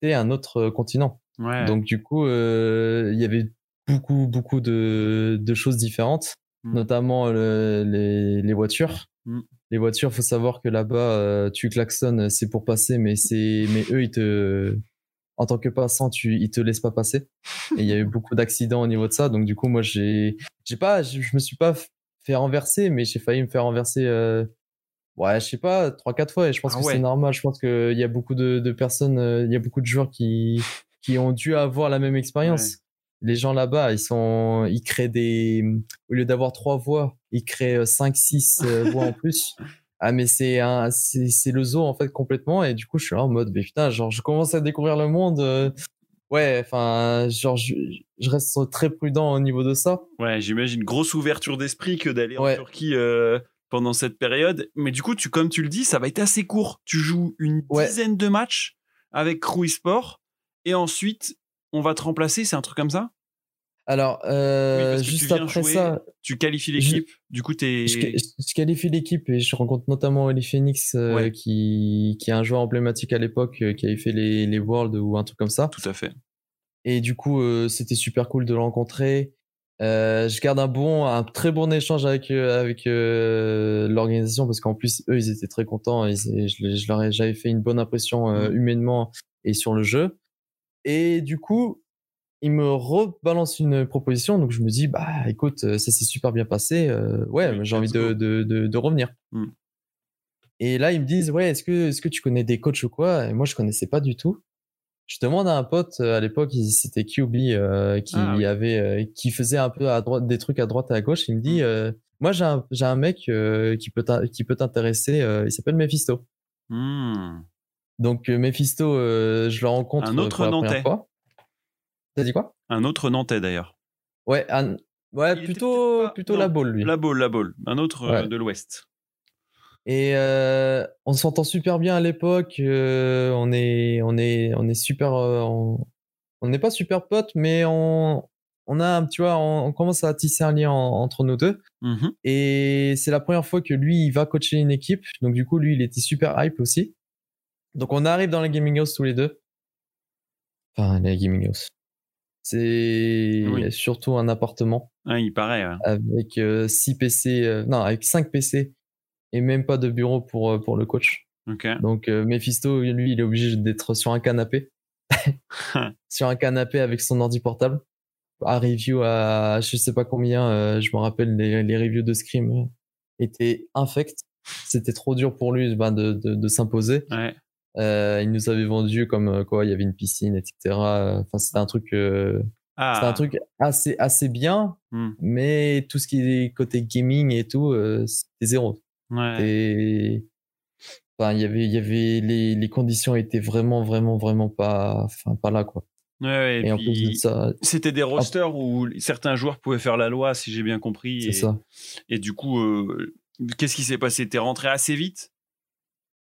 c'était un autre continent. Ouais. Donc du coup, euh, il y avait beaucoup beaucoup de, de choses différentes, Mm. notamment le- les, les voitures. Mm. Les voitures, faut savoir que là-bas, euh, tu klaxonnes, c'est pour passer, mais c'est mais eux ils te en tant que passant, tu ils te laissent pas passer. Et il y a eu beaucoup d'accidents au niveau de ça. Donc du coup, moi j'ai j'ai pas je, je me suis pas fait renverser, mais j'ai failli me faire renverser. Euh, Ouais, je sais pas, trois quatre fois et je pense Ah que ouais. c'est normal. Je pense qu'il y a beaucoup de, de personnes, euh, il y a beaucoup de joueurs qui qui ont dû avoir la même expérience. Les gens là-bas, ils sont, ils créent des, au lieu d'avoir trois voix, ils créent euh, cinq six euh, voix en plus. Ah mais c'est un, c'est le zoo en fait complètement et du coup je suis là en mode mais putain genre je commence à découvrir le monde. Ouais, enfin genre je, je reste très prudent au niveau de ça. Ouais, j'imagine grosse ouverture d'esprit que d'aller en. Turquie euh, pendant cette période. Mais du coup, tu, comme tu le dis, ça va être assez court. Tu joues une Ouais. dizaine de matchs avec Crew Sport et ensuite on va te remplacer. C'est un truc comme ça? Alors euh, juste après jouer, ça, Tu qualifies l'équipe. Du coup, t'es. Je, qualifie l'équipe et je rencontre notamment Oli Phoenix euh, Ouais. qui, qui est un joueur emblématique à l'époque euh, qui avait fait les, les Worlds ou un truc comme ça. Tout à fait. Et du coup, c'était super cool de le rencontrer. Euh, je garde un bon, un très bon échange avec euh, avec euh, l'organisation parce qu'en plus eux ils étaient très contents. Et je, leur ai, j'avais fait une bonne impression Mhm. humainement et sur le jeu. Et du coup, ils me rebalancent une proposition. Donc je me dis bah écoute, ça s'est super bien passé. ouais, Oui, j'ai envie de, de, de, de revenir. Mhm. Et là ils me disent ouais est-ce que est-ce que tu connais des coachs ou quoi? Et moi je connaissais pas du tout. Je demande à un pote euh, à l'époque, c'était QB euh, qui Ah oui. avait euh, qui faisait un peu à droite des trucs à droite et à gauche. Il me dit euh, moi j'ai un j'ai un mec qui peut qui peut t'intéresser. il s'appelle Mephisto. Hmm. Donc Mephisto, je le rencontre Un autre pour la Nantais. fois. T'as dit quoi? Un autre Nantais d'ailleurs. Ouais, un- ouais Il plutôt plutôt non, la balle lui. La Baule, la Baule. Un autre Ouais. de l'Ouest. Et euh, on s'entend super bien à l'époque. euh, on est, on est, on est super. euh, on n'est pas super potes, mais on, on a, tu vois, on, on commence à tisser un lien en- entre nous deux. Mhm. Et c'est la première fois que lui, il va coacher une équipe. Donc du coup, lui, il était super hype aussi. Donc on arrive dans la gaming house tous les deux. Enfin, la gaming house. C'est Oui. surtout un appartement Ah, il paraît. ouais. avec 6 PC, non, avec 5 PC et même pas de bureau pour, euh, pour le coach. Donc euh, Mephisto, lui, il est obligé d'être sur un canapé. sur un canapé avec son ordi portable. À review à je sais pas combien, euh, je me rappelle les, les reviews de Scream étaient infects. C'était trop dur pour lui ben, de, de, de s'imposer. Ouais. Euh, il nous avait vendu comme quoi, il y avait une piscine, etc. Enfin, c'était un truc, euh, Ah. un truc assez assez bien, Hmm. mais tout ce qui est côté gaming et tout, euh, c'était zéro. Ouais. Et enfin, il y avait, il y avait les, les conditions étaient vraiment, vraiment, vraiment pas, enfin, pas là quoi. Ouais, ouais, Et, et en plus de puis, ça, c'était des rosters où certains joueurs pouvaient faire la loi, si j'ai bien compris. c'est Et, ça. et du coup, euh, qu'est-ce qui s'est passé? T'es rentré assez vite?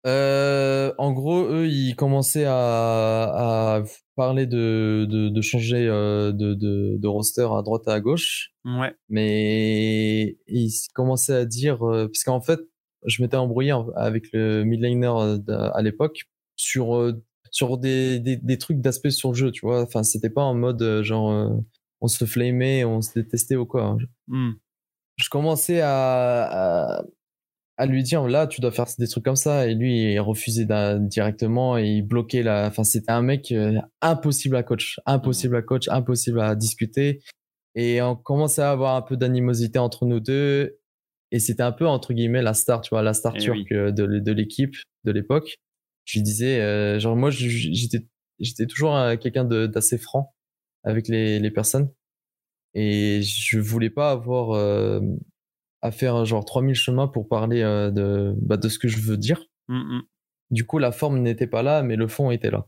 Euh, en gros, eux, ils commençaient à, à parler de, de, de changer de, de, de roster à droite et à gauche, Ouais. mais ils commençaient à dire, parce qu'en fait, je m'étais embrouillé avec le midlaner euh, à l'époque sur euh, sur des, des, des trucs d'aspect sur le jeu, tu vois. Enfin, c'était pas en mode euh, genre on se flamait, on se détestait ou quoi. Hmm. Je commençais à, à, à lui dire là, tu dois faire des trucs comme ça, et lui il refusait directement et il bloquait la. Enfin, c'était un mec euh, impossible à coach, impossible à coach, impossible à discuter. Et on commençait à avoir un peu d'animosité entre nous deux. Et c'était un peu entre guillemets la star, tu vois, la star Eh turque euh, de, de l'équipe de l'époque. Je lui disais, euh, genre moi, j'étais, j'étais toujours euh, quelqu'un de- d'assez franc avec les, les personnes, et je voulais pas avoir euh, à faire genre 3000 chemins pour parler euh, de, bah, de ce que je veux dire. Mm, mm. Du coup, la forme n'était pas là, mais le fond était là.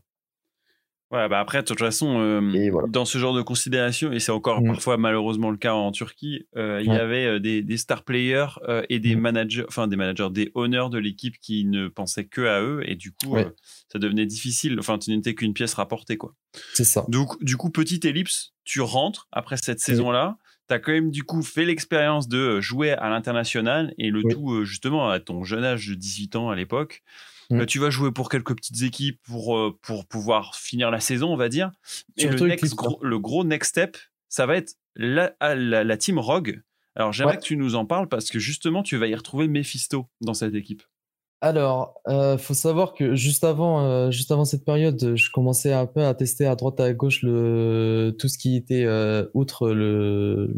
Ouais, bah après, de toute façon, euh, voilà. dans ce genre de considération, et c'est encore Mm. parfois malheureusement le cas en Turquie, euh, il y avait euh, des, des star players euh, et des Mm. managers, enfin des managers, des owners de l'équipe qui ne pensaient que à eux, et du coup, Ouais. ça devenait difficile. Enfin, tu n'étais qu'une pièce rapportée, quoi. C'est ça. Donc, du coup, petite ellipse, tu rentres après cette saison-là. Tu as quand même, du coup, fait l'expérience de jouer à l'international et le Oui. tout, justement, à ton jeune âge de 18 ans à l'époque. Mm. Euh, tu vas jouer pour quelques petites équipes pour, euh, pour pouvoir finir la saison, on va dire. Et le, next gros, le gros next step, ça va être la, à la, la team Rogue. Alors, j'aimerais Ouais. que tu nous en parles parce que justement, tu vas y retrouver Mephisto dans cette équipe. Alors, euh, faut savoir que juste avant, euh, juste avant cette période, je commençais un peu à tester à droite à gauche le tout ce qui était euh, outre le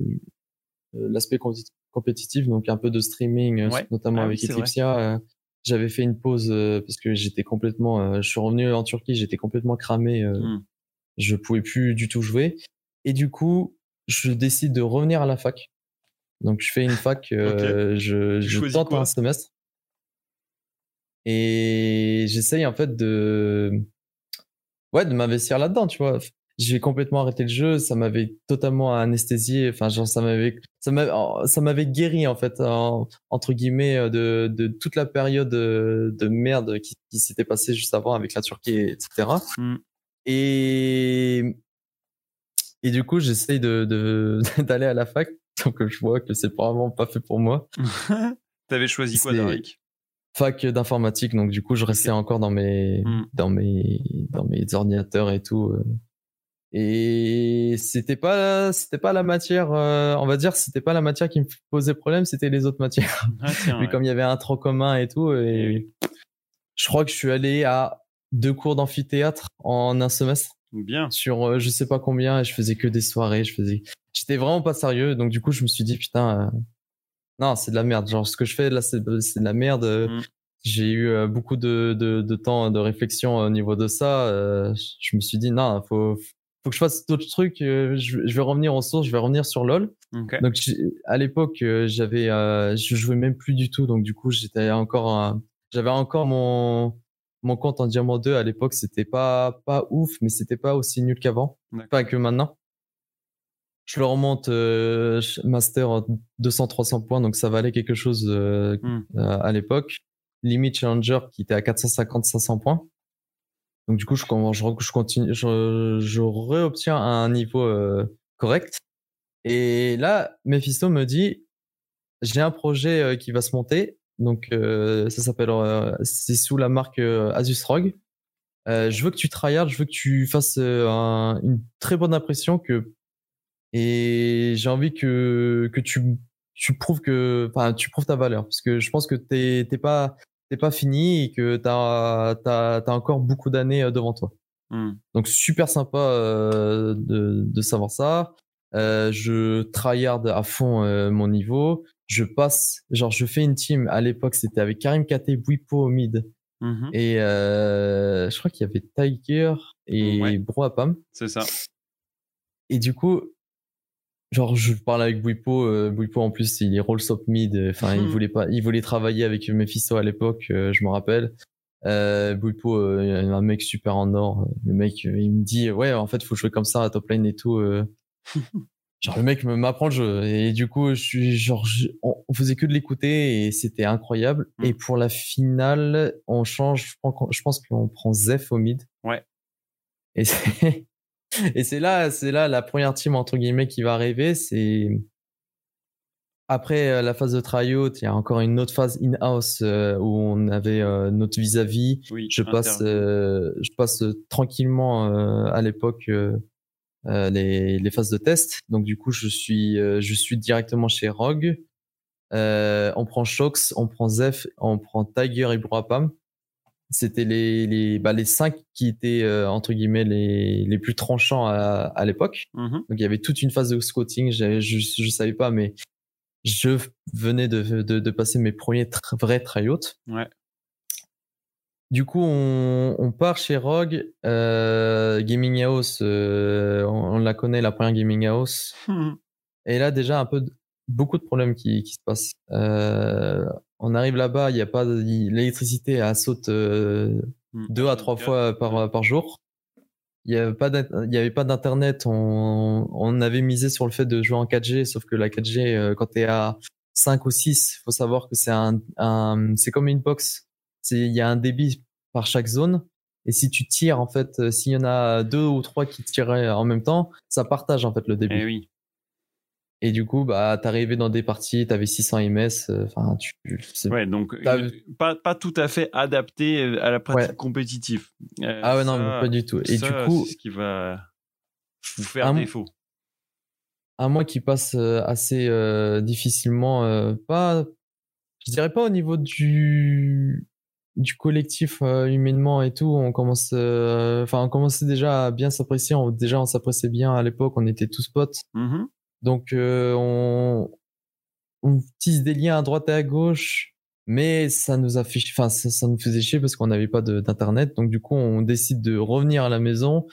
euh, l'aspect compé- compétitif, donc un peu de streaming, Ouais. notamment Ah oui, avec. Eclipsia. J'avais fait une pause euh, parce que j'étais complètement, euh, je suis revenu en Turquie, j'étais complètement cramé, euh, Mm. je pouvais plus du tout jouer. Et du coup, je décide de revenir à la fac. Donc, je fais une fac, euh, je, je tente un semestre. Et j'essaye en fait de, ouais, de m'investir là-dedans, tu vois. J'ai complètement arrêté le jeu, ça m'avait totalement anesthésié, enfin, genre, ça m'avait, ça m'avait, ça m'avait guéri, en fait, en- entre guillemets, euh, de, de toute la période euh, de merde qui, qui s'était passée juste avant avec la Turquie, etc. Mm. Et, et du coup, j'essaye de, de, d'aller à la fac, donc je vois que c'est probablement pas fait pour moi. T'avais choisi quoi, Darik fac d'informatique, donc du coup, je restais encore dans mes, Mm. dans mes, dans mes ordinateurs et tout. Et c'était pas, c'était pas la matière, euh, on va dire, c'était pas la matière qui me posait problème, c'était les autres matières. Ah, tiens, Mais ouais. comme il y avait un tronc commun et tout, et je crois que je suis allé à deux cours d'amphithéâtre en un semestre Bien. sur euh, je sais pas combien et je faisais que des soirées, je faisais, j'étais vraiment pas sérieux, donc du coup, je me suis dit, putain, euh, non, c'est de la merde. Genre, ce que je fais là, c'est de, de la merde. euh, Mm. J'ai eu euh, beaucoup de, de, de temps de réflexion au niveau de ça. je me suis dit, non, faut, faut que je fasse d'autres trucs. euh, je, je vais revenir aux sources, je vais revenir sur LoL. Ok. Donc, j'ai- à l'époque, euh, j'avais, euh, je jouais même plus du tout. Donc, du coup, j'étais encore, j'avais encore mon, mon compte en Diamant 2 à l'époque. C'était pas, pas ouf, mais c'était pas aussi nul qu'avant. Pas que maintenant. Je le remonte euh, master 200-300 points, donc ça valait quelque chose euh, euh, à l'époque. Limit challenger qui était à 450-500 points. Donc du coup, je, je, je continue, je, je réobtiens un niveau euh, correct. Et là, Mephisto me dit, j'ai un projet euh, qui va se monter. Donc euh, ça s'appelle, euh, c'est sous la marque euh, Asus ROG. Je veux que tu tryhard, je veux que tu fasses un- une très bonne impression que et j'ai envie que que tu tu prouves que enfin tu prouves ta valeur parce que je pense que t'es t'es pas t'es pas fini et que t'as t'as encore beaucoup d'années euh, devant toi. Hmm. Donc super sympa euh, de de savoir ça. Euh, je tryhard à fond euh, mon niveau. Je passe, genre je fais une team. À l'époque, c'était avec Karim Kate, Bwipo au mid Mhm. et je crois qu'il y avait Tiger et Ouais. Broapam. C'est ça. Et du coup, genre, je parle avec Bwipo. Euh, Bwipo, en plus, il est roll up mid. euh, Enfin, il Hmm. voulait pas, il voulait travailler avec Mephisto à l'époque, euh, je me rappelle. Euh, Bwipo, euh, un mec super en or. Le mec, euh, il me dit, ouais, en fait, faut jouer comme ça à top lane et tout. euh. genre, le mec me m'apprend le jeu. Et du coup, je suis, genre, je- on, on faisait que de l'écouter et c'était incroyable. Hmm. Et pour la finale, on change, je pense qu'on- je pense qu'on prend Zeph au mid. Ouais. Et c'est, et c'est là, c'est là la première team entre guillemets qui va arriver. C'est après euh, la phase de tryout, il y a encore une autre phase in-house euh, où on avait euh, notre vis-à-vis. Oui. Je passe, euh, je passe tranquillement à l'époque les, les phases de test. Donc du coup, je suis, je suis directement chez Rogue. On prend Shox, on prend Zeph, on prend Tiger et Broapam. C'était les, les, bah, les cinq qui étaient euh, entre guillemets les, les plus tranchants à, à l'époque. Mhm. Donc il y avait toute une phase de scouting. Je, je, savais pas, mais je venais de, de, de passer mes premiers vrais tryouts. Ouais. Du coup, on, on part chez Rogue, euh, Gaming House, euh, on, on la connaît, la première Gaming House. Et là, déjà, un peu, beaucoup de problèmes qui, qui se passent. Euh, on arrive là-bas, il y a pas, l'électricité, elle saute euh, Hmm. deux à trois fois par, par jour. Il n'y avait pas d'in- il y avait pas d'internet. On, on avait misé sur le fait de jouer en 4G, sauf que la 4G, euh, quand tu es à 5 ou 6, faut savoir que c'est un, un c'est comme une box. C'est, il y a un débit par chaque zone. Et si tu tires, en fait, euh, s'il y en a deux ou trois qui tiraient en même temps, ça partage, en fait, le débit. Eh oui. Et du coup, bah, t'arrivais dans des parties, t'avais 600 ms. euh, Enfin, tu. c'est- Ouais, donc une- pas, pas tout à fait adapté euh, à la pratique Ouais. compétitive. Euh, Ah ouais, non, mais pas du tout. Et ça, du coup, c'est ce qui va vous faire Un- défaut. un mois qui passe euh, assez euh, difficilement, euh, pas, je dirais pas au niveau du du collectif euh, humainement et tout, on commence, euh, enfin, on commençait déjà à bien s'apprécier. On, déjà, on s'appréciait bien à l'époque. On était tous potes. Mhm. Donc euh, on, on tisse des liens à droite et à gauche, mais ça nous a fait, enfin ça, ça nous faisait chier parce qu'on n'avait pas d'internet. Donc du coup on décide de revenir à la maison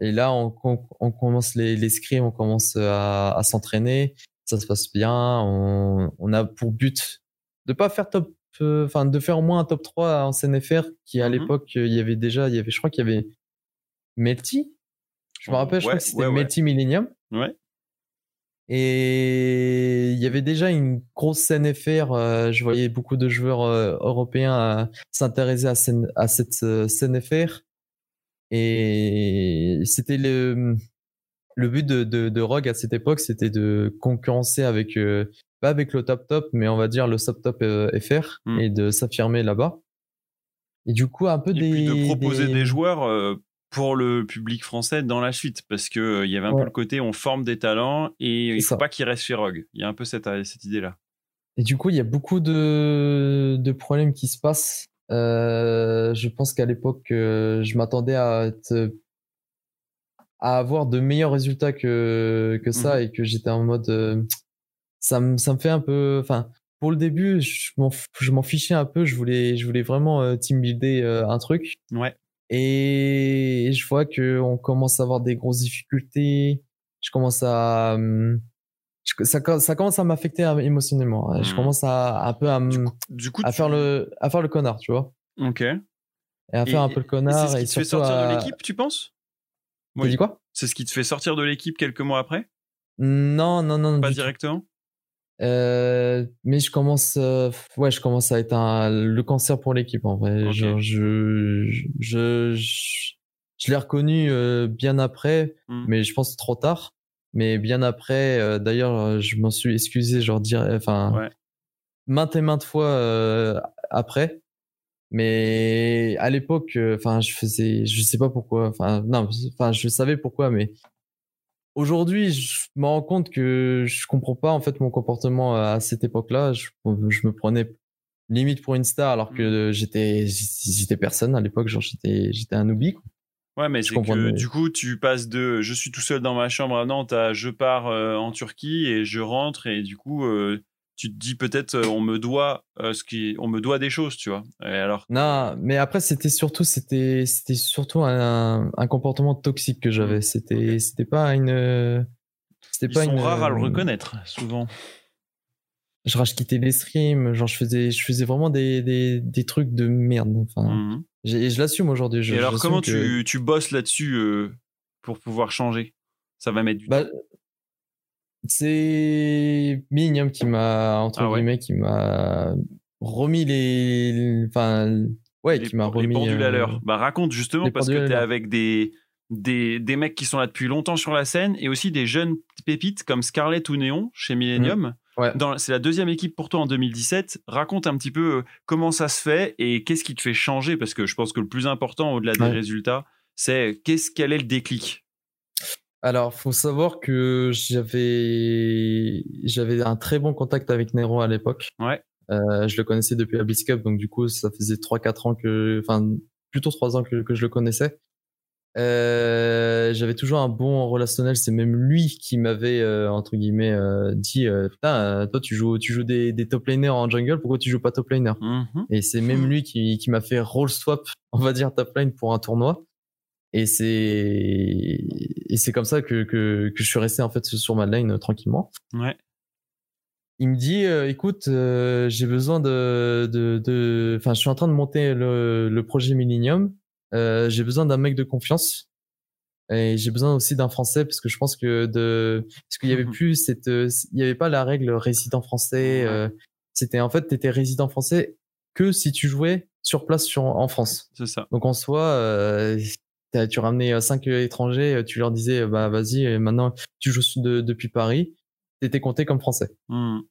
et là on, on, on commence les, les scrims, on commence à, à s'entraîner, ça se passe bien. On, on a pour but de pas faire top, euh, enfin de faire au moins un top 3 en CNFR qui à Mhm. l'époque il y avait déjà, il y avait, je crois qu'il y avait Melty. Je me rappelle, je crois que c'était ouais, ouais. Melty Millennium. Ouais. Et il y avait déjà une grosse scène FR. euh, je voyais beaucoup de joueurs euh, européens euh, s'intéresser à, cette euh, scène FR. Et c'était le, le but de, de, de Rogue à cette époque, c'était de concurrencer avec, pas avec le top top, mais on va dire le sub top FR Mm. et de s'affirmer là-bas. Et du coup, un peu Et des. puis de proposer des, des- joueurs pour le public français dans la suite, parce que euh, il y avait un Ouais. peu le côté on forme des talents et il faut ça. pas qu'ils restent chez Rogue. Il y a un peu cette, euh, cette idée-là. Et du coup, il y a beaucoup de, de problèmes qui se passent. Euh, je pense qu'à l'époque, je m'attendais à, être- à avoir de meilleurs résultats que, que ça et que j'étais en mode. euh, ça, me, ça me fait un peu. Enfin, pour le début, je m'en f- je m'en fichais un peu. Je voulais, je voulais vraiment team builder un truc. Ouais. Et je vois que on commence à avoir des grosses difficultés. Je commence à. hum, ça, ça commence à m'affecter euh, émotionnellement. Je Mhm. commence à un peu à, me- Du coup, à tu- faire le à faire le connard, tu vois, Ok. et à Et- faire un peu le et connard C'est ce et, qui te fait sortir à- de l'équipe, tu penses? T'as dit quoi? C'est ce qui te fait sortir de l'équipe quelques mois après? Non, non, non. Pas directement? Euh, mais je commence, euh, ouais, je commence à être un, le cancer pour l'équipe en vrai. Genre, je, je, je, je l'ai reconnu euh, bien après, Hmm. mais je pense trop tard. Mais bien après, d'ailleurs, je m'en suis excusé, genre dire, enfin, Ouais. maintes et maintes fois après. Mais à l'époque, enfin, je faisais, je sais pas pourquoi, enfin, non, enfin, je savais pourquoi, mais aujourd'hui, je me rends compte que je comprends pas en fait mon comportement à cette époque-là. Je, je me prenais limite pour une star alors que j'étais, j'étais personne à l'époque, genre j'étais, j'étais un newbie. quoi. Ouais, mais Je c'est que mais- du coup, tu passes de je suis tout seul dans ma chambre à Nantes à je pars euh, en Turquie et je rentre et du coup, euh, tu te dis peut-être euh, on me doit euh, ce qui on me doit des choses, tu vois. Et alors Non, mais après c'était surtout, c'était, c'était surtout un, un comportement toxique que j'avais. C'était, c'était pas une, c'était pas sont une. rares à le reconnaître souvent. Je rage quittais les streams, genre je faisais, je faisais vraiment des, des, des trucs de merde. Enfin, j'ai- et je l'assume aujourd'hui. Et alors comment que- tu, tu bosses là-dessus euh, pour pouvoir changer? Ça va mettre du Bah, temps. C'est Millennium qui m'a entre Ah ouais. guillemets qui m'a remis les enfin ouais les, qui m'a les remis pendules à euh, l'heure. Bah raconte justement les parce que tu es avec des, des des mecs qui sont là depuis longtemps sur la scène et aussi des jeunes pépites comme Scarlett ou Néon chez Millennium. Mmh. Ouais. C'est la deuxième équipe pour toi en 2017. Raconte un petit peu euh, comment ça se fait et qu'est-ce qui te fait changer? Parce que je pense que le plus important au-delà des Ouais. résultats, c'est qu'est-ce quel est le déclic? Alors, faut savoir que j'avais j'avais un très bon contact avec Nero à l'époque. Ouais. Euh, je le connaissais depuis la Blitz Cup, donc du coup, ça faisait 3-4 ans que, enfin, plutôt 3 ans que, que je le connaissais. Euh, j'avais toujours un bon relationnel. C'est même lui qui m'avait euh, entre guillemets euh, dit euh, putain, euh, toi tu joues tu joues des, des top laners en jungle, pourquoi tu joues pas top laner? Mhm. Et c'est même lui qui, qui m'a fait roll swap, on va dire top lane pour un tournoi. Et c'est et c'est comme ça que, que que je suis resté en fait sur ma lane euh, tranquillement. Ouais. Il me dit euh, écoute, euh, j'ai besoin de de de enfin je suis en train de monter le le projet Millennium. Euh, j'ai besoin d'un mec de confiance. Et j'ai besoin aussi d'un français parce que je pense que de parce qu'il y avait Mhm. plus cette euh, il y avait pas la règle résident français Ouais. euh, c'était en fait tu étais résident français que si tu jouais sur place sur, en France. C'est ça. Donc en soi euh, tu ramenais euh, cinq étrangers, euh, tu leur disais euh, bah vas-y euh, maintenant tu joues de- depuis Paris, t'étais compté comme français. Mhm.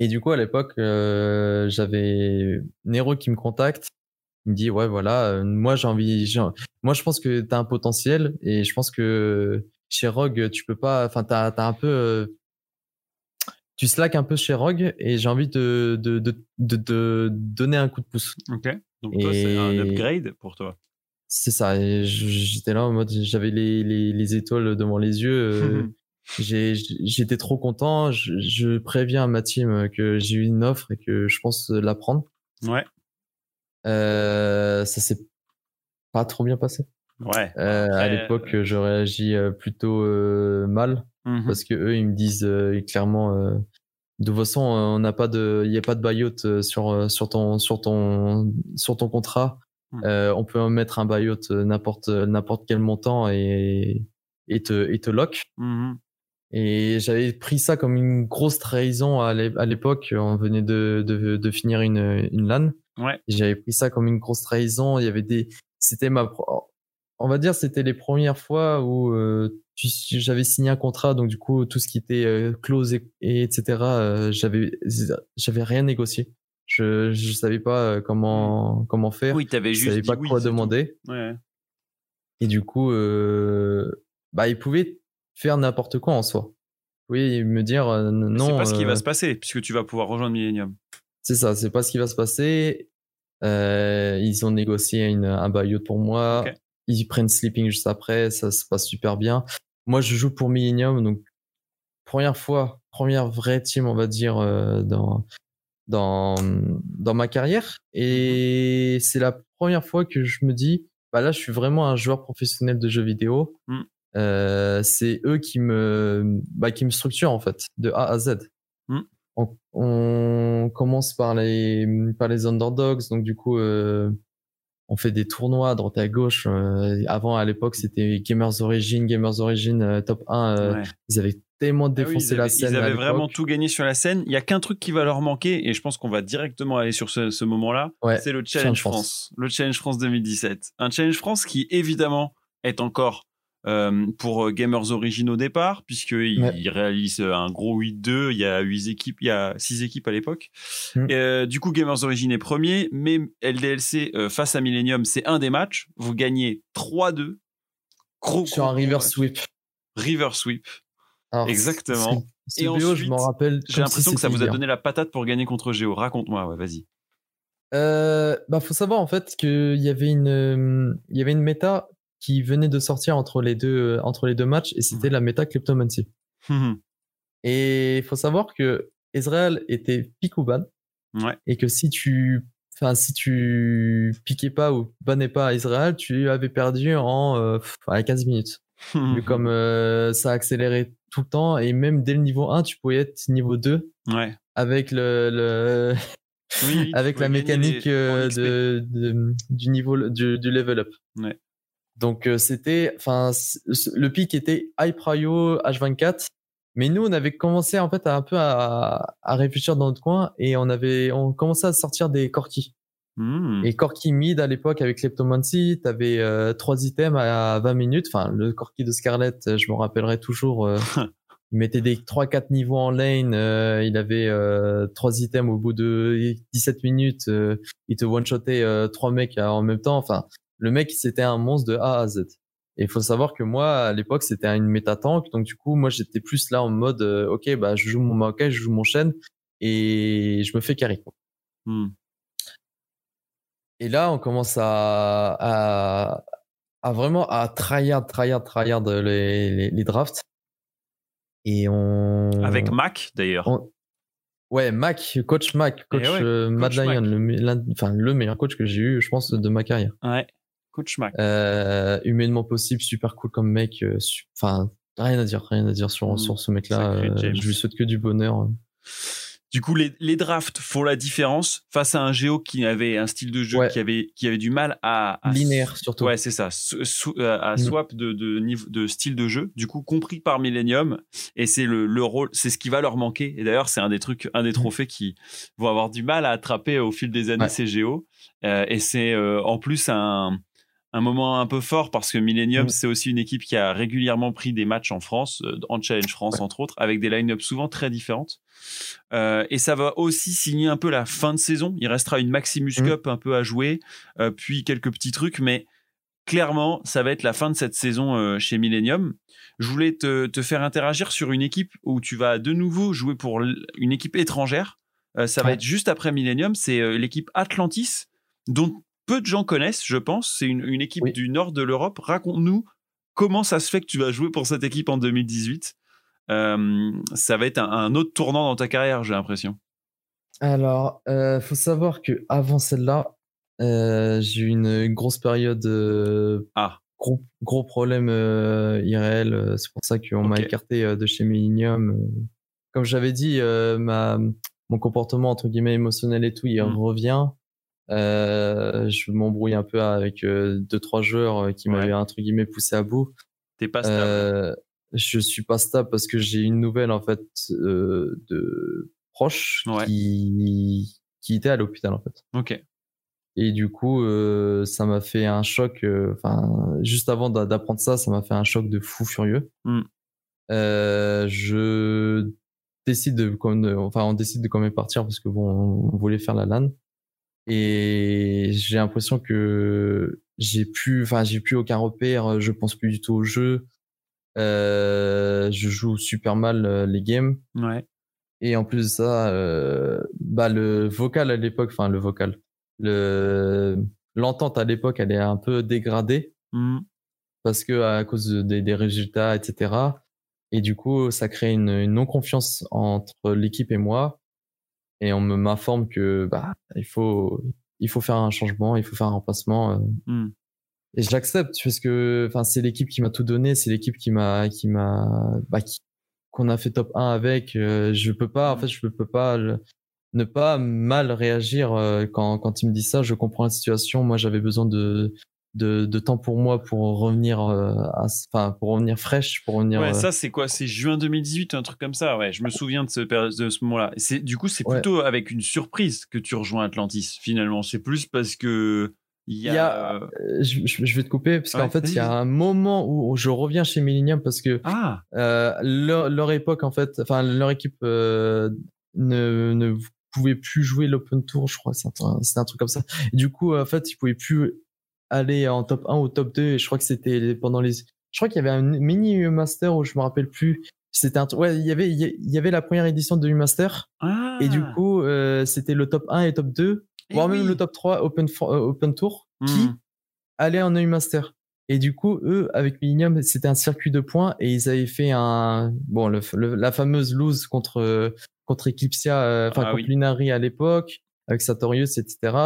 Et du coup, à l'époque, euh, j'avais Nero qui me contacte. Il me dit, ouais, voilà, euh, moi, j'ai envie, j'ai- moi, je pense que t'as un potentiel et je pense que chez Rogue, tu peux pas, enfin, t'as, t'as un peu, euh, tu slack un peu chez Rogue et j'ai envie de, de, de, donner un coup de pouce. Ok. Donc toi, c'est un upgrade pour toi. C'est ça. J'étais là en mode, j'avais les, les, les étoiles devant les yeux. euh, j'étais trop content. Je, je préviens à ma team que j'ai eu une offre et que je pense la prendre. Ouais. Euh, ça s'est pas trop bien passé. Ouais. Euh, à l'époque, je réagis plutôt mal Mhm. parce que eux, ils me disent clairement, de toute façon, on n'a pas de, il n'y a pas de buyout sur sur ton sur ton sur ton contrat. Mhm. Euh, on peut mettre un buyout euh, n'importe n'importe quel montant et et te et te lock. Mhm. Et j'avais pris ça comme une grosse trahison à l'é- à l'époque. On venait de, de, de finir une, une LAN. Ouais. J'avais pris ça comme une grosse trahison. Il y avait des, c'était ma, on va dire, c'était les premières fois où euh, j'avais signé un contrat. Donc du coup, tout ce qui était euh, clause et, et etc. euh, j'avais, j'avais rien négocié. Je, je savais pas euh, comment, comment faire. Oui, t'avais je savais pas oui, quoi demander. Ouais. Et du coup, euh, bah, il pouvait faire n'importe quoi en soi. Oui, me dire euh, non. c'est pas ce qui euh, va se passer puisque tu vas pouvoir rejoindre Millennium. C'est ça, c'est pas ce qui va se passer. Euh, ils ont négocié une, un buyout pour moi. Ils prennent Sleeping juste après, ça se passe super bien. Moi, je joue pour Millennium, donc première fois, première vraie team, on va dire, euh, dans dans dans ma carrière. Et c'est la première fois que je me dis, bah là, je suis vraiment un joueur professionnel de jeux vidéo. Mm. Euh, c'est eux qui me bah, qui me structurent en fait de A à Z. Mm. On, on commence par les par les underdogs, donc du coup. Euh, on fait des tournois à droite à gauche. Euh, avant, à l'époque, c'était Gamers Origin, Gamers Origin top 1. euh, Ouais. Ils avaient tellement Ah oui, défoncé ils la avaient, scène. ils avaient vraiment tout gagné sur la scène. Il y a qu'un truc qui va leur manquer, et je pense qu'on va directement aller sur ce, ce moment-là. Ouais, c'est le Challenge Challenge France. France. Le Challenge France 2017. Un Challenge France qui, évidemment, est encore euh, pour euh, Gamers Origin au départ, puisqu'ils Ouais. réalisent euh, un gros 8-2. Il y a 8 équipes, il y a 6 équipes à l'époque. Mm. Euh, du coup, Gamers Origin est premier, mais LDLC euh, face à Millennium, c'est un des matchs. Vous gagnez 3-2. Gros, Sur gros, un river sweep. River Sweep. Alors, Exactement. Et BO, je ensuite, m'en rappelle. J'ai l'impression si que ça vous a donné la patate pour gagner contre Géo. Raconte-moi, ouais, vas-y. Euh, bah, faut savoir en fait qu'il y avait une, euh, il y avait une méta qui venait de sortir entre les deux, euh, entre les deux matchs et c'était Mhm. la méta Kleptomancy. Et il faut savoir que Israël était pick ou ban ouais. et que si tu, enfin, si tu piquais pas ou bannais pas Israël, tu avais perdu en euh, pff, ouais, 15 minutes. Vu comme euh, ça accélérait tout le temps et même dès le niveau 1, tu pouvais être niveau 2 Ouais. avec le, Oui, avec la mécanique euh, de, de- du niveau du, du level up. Ouais. Donc euh, c'était enfin le pic était high prio H24 mais nous on avait commencé en fait à un peu à, à réfléchir dans notre coin et on avait on commençait à sortir des Corki. Hmm. Et Corki mid à l'époque avec Kleptomancy, t'avais euh, trois items à 20 minutes. Enfin, le Corki de Scarlet, euh, je me rappellerai toujours. euh, il mettait des 3-4 niveaux en lane. euh, il avait euh, trois items au bout de 17 minutes. euh, il te one-shotait euh, trois mecs en même temps. Enfin, le mec, c'était un monstre de A à Z. Et il faut savoir que moi, à l'époque, c'était une méta tank. Donc, du coup, moi, j'étais plus là en mode, euh, OK, bah, je joue mon Maokai, je joue mon Shen et je me fais carry. quoi. Et là, on commence à, à, à vraiment à tryhard, tryhard, tryhard les, les, les drafts. Et on. Avec Mac, d'ailleurs. on- Ouais, Mac, coach Mac, coach, Eh ouais, euh, coach Lyon, Mac. le, enfin, le meilleur coach que j'ai eu, je pense, de ma carrière. Ouais. Coach Mac. Euh, humainement possible, super cool comme mec. euh, Enfin, rien à dire, rien à dire sur, Mm. sur ce mec-là. Euh, je lui souhaite que du bonheur. Du coup, les, les drafts font la différence face à un Géo qui avait un style de jeu Ouais. qui avait qui avait du mal à, à Linéaire, surtout. Ouais, c'est ça. Euh, à Mm. swap de, de, niveau, de style de jeu, du coup compris par Millennium, et c'est le, le rôle, c'est ce qui va leur manquer. Et d'ailleurs, c'est un des trucs, un des trophées qui vont avoir du mal à attraper au fil des années Ouais. ces Géo. Euh, et c'est euh, en plus un un moment un peu fort parce que Millennium, Mm. c'est aussi une équipe qui a régulièrement pris des matchs en France, euh, en Challenge France entre autres, avec des line-up souvent très différentes. Euh, et ça va aussi signer un peu la fin de saison. Il restera une Maximus Mm. Cup un peu à jouer, euh, puis quelques petits trucs, mais clairement, ça va être la fin de cette saison chez Millennium. Je voulais te, te faire interagir sur une équipe où tu vas de nouveau jouer pour une équipe étrangère. Ça va être juste après Millennium. C'est l'équipe Atlantis, dont peu de gens connaissent, je pense. C'est une, une équipe Oui. du nord de l'Europe. Raconte-nous comment ça se fait que tu vas jouer pour cette équipe en 2018. Euh, ça va être un, un autre tournant dans ta carrière, j'ai l'impression. Alors, euh, faut savoir que avant celle-là, euh, j'ai eu une, grosse période, euh, Ah, gros, gros problème euh, C'est pour ça qu'on m'a écarté de chez Millennium. Comme j'avais dit, ma, mon comportement entre guillemets émotionnel et tout, il Mm. revient. Euh, je m'embrouille un peu avec euh, deux trois joueurs euh, qui Ouais. m'avaient entre guillemets poussé à bout. t'es pas stable. Je suis pas stable parce que j'ai une nouvelle en fait de proche Ouais. qui qui était à l'hôpital en fait. ok. Et du coup, euh, ça m'a fait un choc. euh, Enfin, juste avant d'a- d'apprendre ça, ça m'a fait un choc de fou furieux. Mm. Euh, je décide de, enfin, on décide de quand même partir parce que bon, on voulait faire la LAN. Et j'ai l'impression que j'ai plus, enfin, j'ai plus aucun repère. Je pense plus du tout au jeu. Euh, je joue super mal euh, les games. Ouais. Et en plus de ça, euh, bah le vocal à l'époque, enfin le vocal, le l'entente à l'époque, elle est un peu dégradée Mm. parce que à cause de- des, des résultats, etc. Et du coup, ça crée une, une non-confiance entre l'équipe et moi. Et on me m'informe que bah il faut il faut faire un changement, il faut faire un remplacement. euh. Mm. Et j'accepte parce que enfin c'est l'équipe qui m'a tout donné, c'est l'équipe qui m'a qui m'a bah, qu'on a fait top 1 avec. euh, je peux pas en fait je peux pas le- ne pas mal réagir euh, quand quand il me dit ça. Je comprends la situation. Moi j'avais besoin de de, de temps pour moi pour revenir euh, à- enfin pour revenir fraîche pour revenir Ouais, euh, ça c'est quoi? C'est juin 2018, un truc comme ça? Ouais, je me souviens de ce, de ce moment-là. Et C'est du coup c'est Ouais. plutôt avec une surprise que tu rejoins Atlantis. Finalement, c'est plus parce que il y a. Il y a- euh, je, vais te couper parce Ouais, qu'en fait il y a un moment où je reviens chez Millennium parce que Ah, leur, leur époque en fait, enfin leur équipe ne, ne pouvait plus jouer l'Open Tour, je crois, c'est un, c'était un truc comme ça. Et du coup, en fait, ils pouvaient plus aller en top 1 ou top 2 et je crois que c'était pendant les je crois qu'il y avait un mini master où je me rappelle plus. C'était un ouais, il y avait il y avait la première édition de U-Master ah. et du coup, euh, c'était le top 1 et top 2, Eh voire oui. même le top 3 Open for- euh, Open Tour qui Mm. allaient en EU Master. Et du coup, eux, avec Millennium, c'était un circuit de points et ils avaient fait un, bon, le, le- la fameuse lose contre, contre Eclipsia, euh, enfin, Ah contre oui. Lunari à l'époque, avec Sartorius, etc.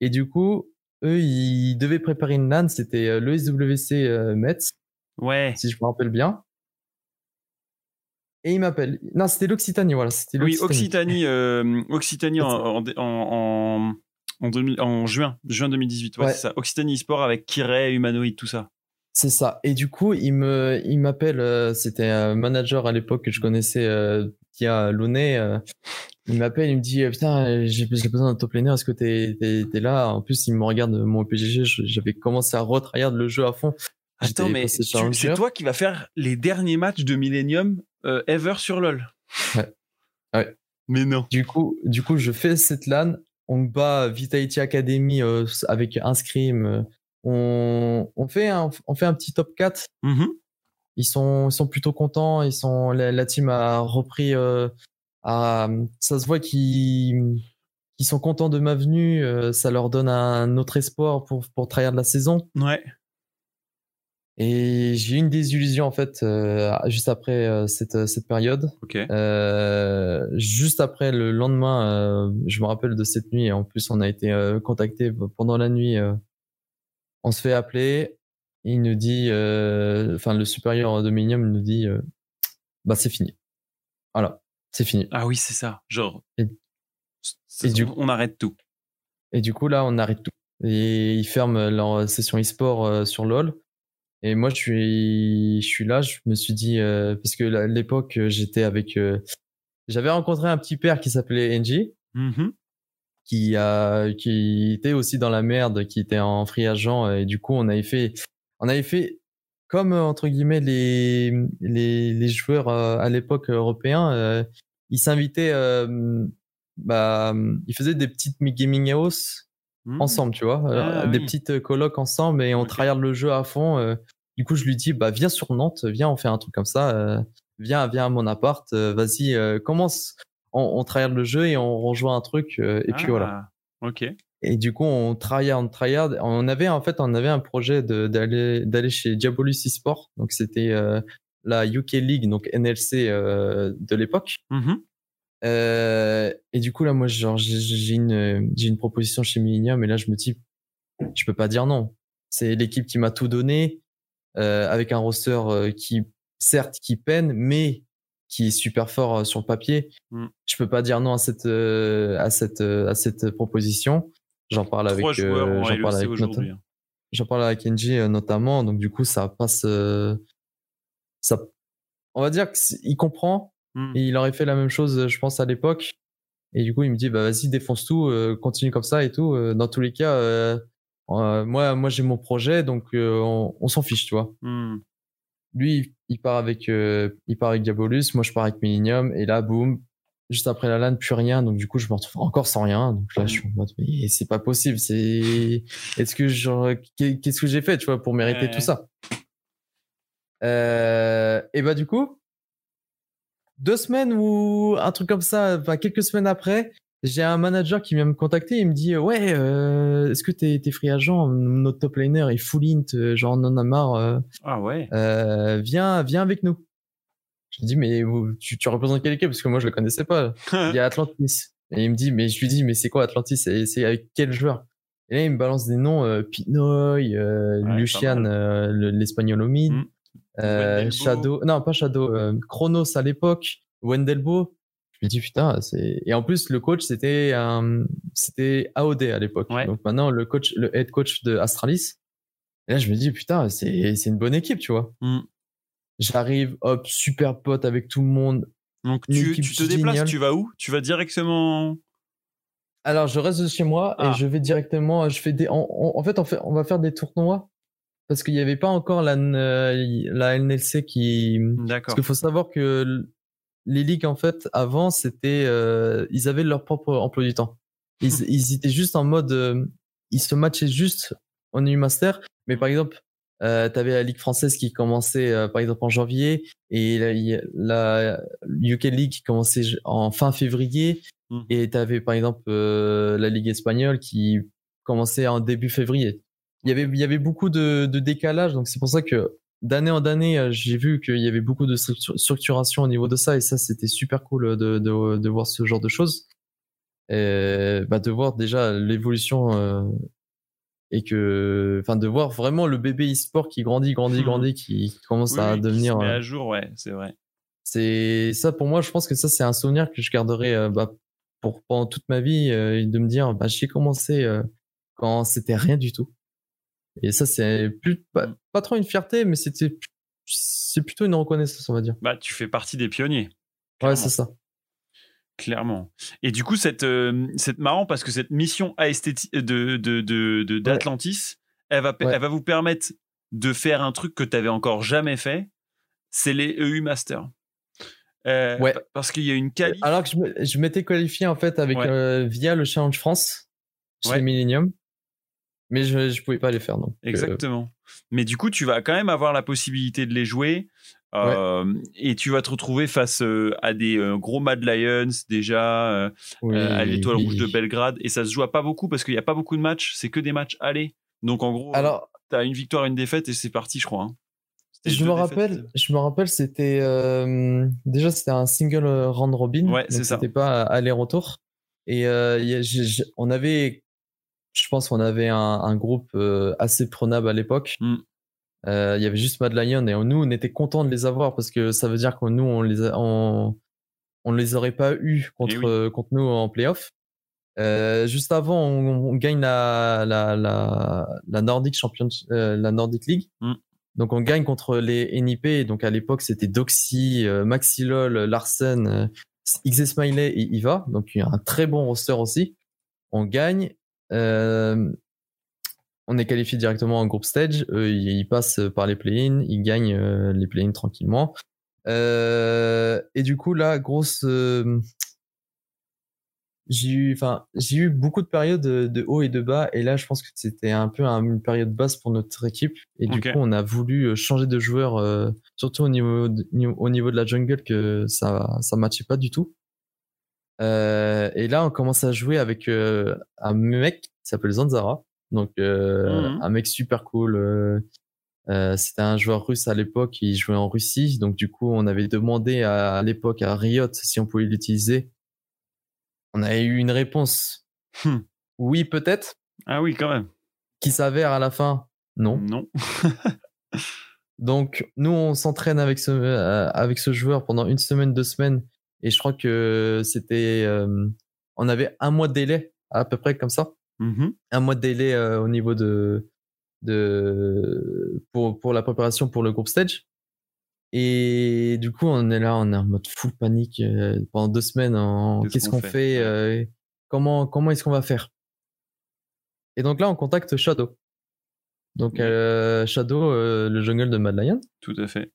Et du coup, eux, ils devaient préparer une LAN, c'était euh, le SWC euh, Metz, Ouais. si je me rappelle bien. Et ils m'appellent. Non, c'était l'Occitanie, voilà, c'était Oui. Occitanie, euh, Occitanie en, en, en, en, en 2000 en juin, juin 2018. Ouais, Ouais. c'est ça. Occitanie Sport avec Kiray, Humanoid, tout ça. C'est ça. Et du coup, il me, il m'appelle. euh, c'était un manager à l'époque que je connaissais, euh, qui a Lounay. Il m'appelle, il me dit, putain, j'ai besoin d'un top laner. Est-ce que t'es, t'es, t'es là? En plus, il me regarde mon PGG. J'avais commencé à retryhard le jeu à fond. Attends, mais c'est toi qui vas faire les derniers matchs de Millennium euh, ever sur LoL. Ouais. Ouais. Mais non. Du coup, du coup, je fais cette LAN. On bat Vitality Academy euh, avec un scrim. euh, on, on fait un, on fait un petit top 4 Mhm. ils sont ils sont plutôt contents ils sont la, la team a repris euh, à- ça se voit qu'ils qu'ils sont contents de ma venue euh, ça leur donne un autre espoir pour pour tryhard la saison Ouais. Et j'ai eu une désillusion en fait euh, juste après euh, cette, cette période. Ok. Euh, juste après le lendemain, euh, je me rappelle de cette nuit. Et en plus, on a été euh, contacté pendant la nuit. euh, on se fait appeler. Il nous dit, euh, enfin le supérieur de Minium nous dit, euh, bah c'est fini. Voilà, c'est fini. Ah oui, c'est ça. Genre. Et- et du on, on arrête tout. Et du coup, là, on arrête tout. Et ils ferment leur session e-sport euh, sur LoL. Et moi, je suis, je suis là, je me suis dit, euh, parce que à l'époque, j'étais avec, euh, j'avais rencontré un petit père qui s'appelait NG, Mhm. qui a, qui était aussi dans la merde, qui était en free agent, et du coup, on avait fait, on avait fait comme entre guillemets les les, les joueurs à l'époque européens, euh, ils s'invitaient, euh, bah, ils faisaient des petites gaming house Mhm. ensemble, tu vois, Ah, euh, des oui. petites colocs ensemble et on Ok. tryhard le jeu à fond. euh. du coup, je lui dis, bah viens sur Nantes, viens, on fait un truc comme ça, euh, viens, viens à mon appart, vas-y, commence. On, on tryhard le jeu et on rejoint un truc et puis voilà. Ah, Ok. Et du coup, on tryhard, on tryhard. On avait en fait, on avait un projet d'aller d'aller chez Diabolus eSport, donc c'était euh, la UK League, donc NLC euh, de l'époque. Mhm. Euh, et du coup, là, moi, j'ai une, proposition chez Millennium, et là, je me dis, je peux pas dire non. C'est l'équipe qui m'a tout donné, euh, avec un roster qui, certes, qui peine, mais qui est super fort sur le papier. Mm. Je peux pas dire non à cette, euh, à cette, euh, à cette proposition. J'en parle avec, Trois euh, en j'en parle avec hein. J'en parle avec Kenji notamment, donc du coup ça passe, ça, on va dire qu'il comprend et il aurait fait la même chose, je pense à l'époque. Et du coup il me dit bah vas-y défonce tout, euh, continue comme ça et tout. Euh, Dans tous les cas, euh, euh, moi moi j'ai mon projet donc on, on s'en fiche tu vois. Mhm. Lui il part avec il part avec Diabolus, moi je pars avec Millennium et là boum. Juste après la LAN, plus rien. Donc, du coup, je me retrouve encore sans rien. Donc là, je suis en mode, mais c'est pas possible. C'est, est-ce que genre, qu'est-ce que j'ai fait, tu vois, pour mériter Ouais. tout ça? Euh, et bah, du coup, deux semaines ou un truc comme ça, enfin, quelques semaines après, j'ai un manager qui vient me contacter. Il me dit, ouais, euh, est-ce que t'es, t'es free agent? Notre top laner est full int, euh, genre, on en a marre, euh, Ah ouais. viens, viens avec nous. Je lui dis, mais vous- tu, tu représentes quelle équipe? Parce que moi, je le connaissais pas. Il y a Atlantis. Et il me dit, mais je lui dis, mais c'est quoi Atlantis? C'est c'est avec quel joueur? Et là, il me balance des noms, Pinoy, Ouais, Lucian, l'espagnol au mid, Mm. Euh. Shadow, non, pas Shadow, euh, Chronos à l'époque, Wendelbo. Je me dis, putain, c'est, et en plus, le coach, c'était, un c'était AOD à l'époque. Ouais. Donc maintenant, le coach, le head coach de Astralis. Et là, je me dis, putain, c'est, c'est une bonne équipe, tu vois. Mm. J'arrive, hop, super pote avec tout le monde. Donc tu, te déplaces, tu vas où? Tu vas directement. Alors, je reste chez moi Ah. et je vais directement. Je fais des. En, en- en fait, on fait, on va faire des tournois parce qu'il n'y avait pas encore la, euh, la NLC qui. Parce D'accord. qu'il faut savoir que les ligues, en fait, avant, c'était. euh, ils avaient leur propre emploi du temps. Ils, ils étaient juste en mode. euh, ils se matchaient juste en U-Master. Mais par exemple, euh, tu avais la Ligue française qui commençait, euh, par exemple, en janvier et la, la UK League qui commençait en fin février. Mhm. Et tu avais, par exemple, euh, la Ligue espagnole qui commençait en début février. Il y avait, il y avait beaucoup de, de décalage. Donc, c'est pour ça que d'année en année, euh, j'ai vu qu'il y avait beaucoup de structu- structuration au niveau de ça. Et ça, c'était super cool de, de, de voir ce genre de choses. Et, bah, de voir déjà l'évolution euh, et que, enfin, de voir vraiment le bébé e-sport qui grandit, grandit, Mhm. grandit, qui, qui commence Oui, à oui, qui se devenir. met euh, à jour, ouais, c'est vrai. c'est ça pour moi. Je pense que ça c'est un souvenir que je garderai euh, bah, pour pendant toute ma vie euh, de me dire bah j'ai commencé euh, quand c'était rien du tout. Et ça c'est plus pas, pas trop une fierté, mais c'était c'est plutôt une reconnaissance on va dire. Bah, tu fais partie des pionniers. Ouais c'est ça. Clairement. Et du coup, cette, euh, c'est marrant parce que cette mission aesthéti- de, de, de, de- d'Atlantis, elle, va, Ouais. elle va vous permettre de faire un truc que tu n'avais encore jamais fait. C'est les EU Masters. Euh, Ouais. pa- Parce qu'il y a une qualif. Alors que je, m'étais qualifié en fait avec Ouais. euh, via le Challenge France chez Ouais. Millennium, mais je je pouvais pas les faire donc. euh, Exactement. Mais du coup, tu vas quand même avoir la possibilité de les jouer. euh, Et tu vas te retrouver face euh, à des gros Mad Lions déjà, oui, à l'étoile oui. rouge de Belgrade. Et ça se joue à pas beaucoup parce qu'il n'y a pas beaucoup de matchs. C'est que des matchs allés. Donc en gros, Alors tu as une victoire, une défaite et c'est parti, je crois. hein. Je me défaites. rappelle, je me rappelle, c'était déjà c'était un single round robin. Ouais, c'est ça. C'était pas aller-retour. Et on avait, je pense qu'on avait un, un groupe euh, assez prenable à l'époque. Mm. Euh, Il y avait juste Mad Lion et nous on était contents de les avoir parce que ça veut dire que nous on les a, on, on les aurait pas eu contre Eh oui. euh, contre nous en playoff. Euh, juste avant, on, on gagne la la la, la Nordic Champion, euh, la Nordic League. Mm. Donc on gagne contre les NIP. Donc à l'époque c'était Doxy, Maxilol, Larsen, XS Smiley et Iva. Donc il y a un très bon roster aussi. On gagne. Euh, on est qualifié directement en groupe stage. Eux, ils, passent par les play-in. Ils gagnent euh, les play-in tranquillement. Euh, et du coup là, grosse. euh, j'ai eu, enfin, j'ai eu beaucoup de périodes de, de haut et de bas, et là, je pense que c'était un peu un- une période basse pour notre équipe, et du coup, on a voulu changer de joueur, euh, surtout au niveau de, au niveau de la jungle, que ça, ça matchait pas du tout. Euh, et là, on commence à jouer avec euh, un mec qui s'appelle Zanzara, donc euh, Mhm. un mec super cool. c'était un joueur russe à l'époque, il jouait en Russie, donc du coup, on avait demandé à, à l'époque à Riot si on pouvait l'utiliser. On a eu une réponse. Hmm. Oui, peut-être. Ah oui, quand même. Qui s'avère à la fin, non. Non. Donc, nous, on s'entraîne avec ce, avec ce joueur pendant une semaine, deux semaines. Et je crois que c'était. euh, on avait un mois de délai, à peu près comme ça. Mhm. Un mois de délai euh, au niveau de. de pour, pour la préparation pour le groupe stage. Et du coup, on est là, on est en mode full panique euh, pendant deux semaines. en Qu'est-ce qu'on fait? fait, euh, Comment, comment est-ce qu'on va faire? Et donc là, on contacte Shadow. Donc, euh, Shadow, euh, le jungle de Mad Lion. Tout à fait.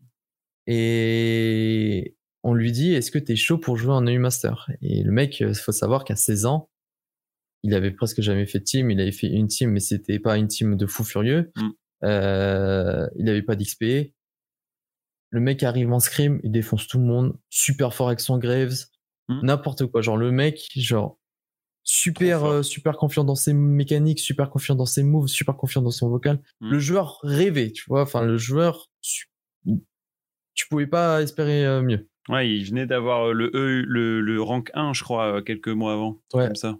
Et on lui dit Est-ce que tu es chaud pour jouer en EU Master? Et le mec, il faut savoir qu'à 16 ans, il avait presque jamais fait de team. Il avait fait une team, mais c'était pas une team de fou furieux. Mm. Euh, il avait pas d'XP. Le mec arrive en scrim, il défonce tout le monde, super fort avec son Graves, Mm. n'importe quoi. Genre le mec, genre super euh, super confiant dans ses mécaniques, super confiant dans ses moves, super confiant dans son vocal. Mm. Le joueur rêvait, tu vois. Enfin, le joueur, tu pouvais pas espérer euh, mieux. Ouais, il venait d'avoir euh, le, E, le, le rank 1, je crois, euh, quelques mois avant. Ouais. Comme ça.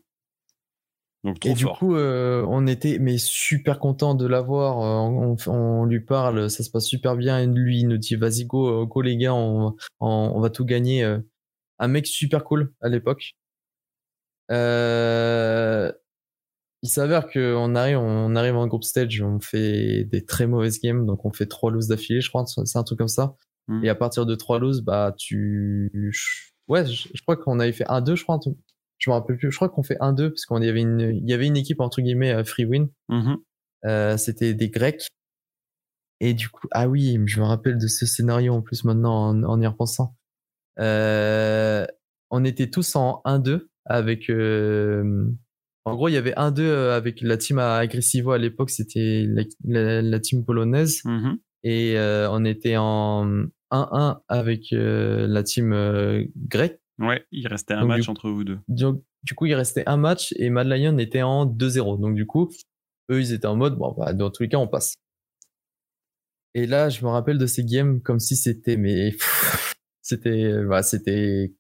Donc trop Et du coup, euh, on était mais super content de l'avoir. On, on lui parle, ça se passe super bien. Et lui, il nous dit vas-y go, go les gars, on, va tout gagner. Un mec super cool à l'époque. Euh, il s'avère que on arrive, on arrive en group stage, on fait des très mauvaises games, donc on fait trois loses d'affilée, je crois, c'est un truc comme ça. Mhm. Et à partir de trois loses, bah tu, ouais, je, je crois qu'on avait fait un 2 je crois. Je me rappelle plus. Je crois qu'on fait un 2 parce qu'on y avait une, il y avait une équipe entre guillemets euh, free win. Mhm. Euh, c'était des Grecs. Et du coup, ah oui, je me rappelle de ce scénario en plus maintenant en, en y repensant. Euh, on était tous en 1-2 avec. euh, en gros, il y avait 1-2 avec la team à Aggressivo à l'époque, c'était la, la- la team polonaise. Mhm. Et euh, on était en 1-1 avec euh, la team euh, grecque. Ouais, il restait un Donc, match du- entre vous deux. Donc, du coup, il restait un match et Mad Lion était en 2-0. Donc, du coup, eux, ils étaient en mode, bon, bah, dans tous les cas, on passe. Et là, je me rappelle de ces games comme si c'était, mais c'était, bah, c'était,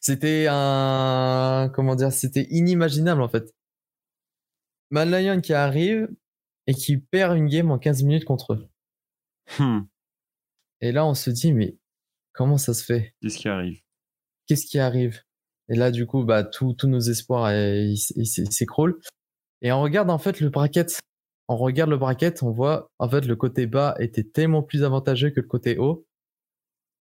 c'était un, comment dire, c'était inimaginable en fait. Mad Lion qui arrive et qui perd une game en 15 minutes contre eux. Hmm. Et là, on se dit, mais comment ça se fait? Qu'est-ce qui arrive? Qu'est-ce qui arrive? Et là, du coup, bah, tous tous nos espoirs, euh, ils s'écroulent. Et on regarde en fait le bracket. On regarde le bracket, on voit en fait le côté bas était tellement plus avantageux que le côté haut.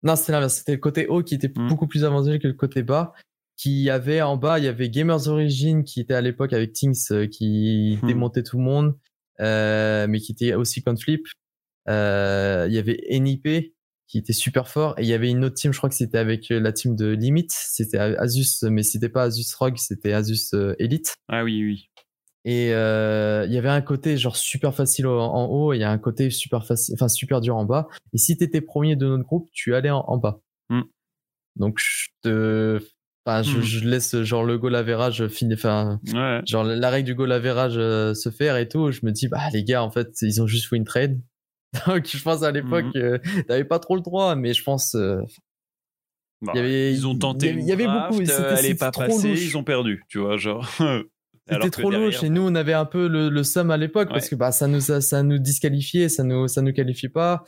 Non, c'était l'inverse. C'était le côté haut qui était Mm. beaucoup plus avantageux que le côté bas. Qui avait en bas, il y avait Gamers Origin qui était à l'époque avec Things euh, qui Mm. démontait tout le monde, euh, mais qui était aussi Conflip. Euh, il y avait NIP qui était super fort et il y avait une autre team, je crois que c'était avec euh, la team de Limit, c'était Asus, mais c'était pas Asus Rogue, c'était Asus euh, Elite. Ah oui, oui. Et euh, il y avait un côté genre super facile en haut, et il y a un côté super facile, enfin super dur en bas. Et si t'étais premier de notre groupe, tu allais en, en bas. Mm. Donc je te, enfin je, je laisse genre le goal average finir, enfin Ouais. genre la règle du goal average euh, se faire et tout. Je me dis bah les gars en fait ils ont juste win trade. Donc je pense à l'époque, Mhm. euh, t'avais pas trop le droit, mais je pense. euh, Bah, Il y avait- ils ont tenté. il y avait- beaucoup, euh, elle est pas trop passée, ils ont perdu, tu vois, genre. C'était trop louche et nous on avait un peu le, le seum à l'époque parce que bah ça nous ça, ça nous disqualifiait, ça nous ça nous qualifiait pas.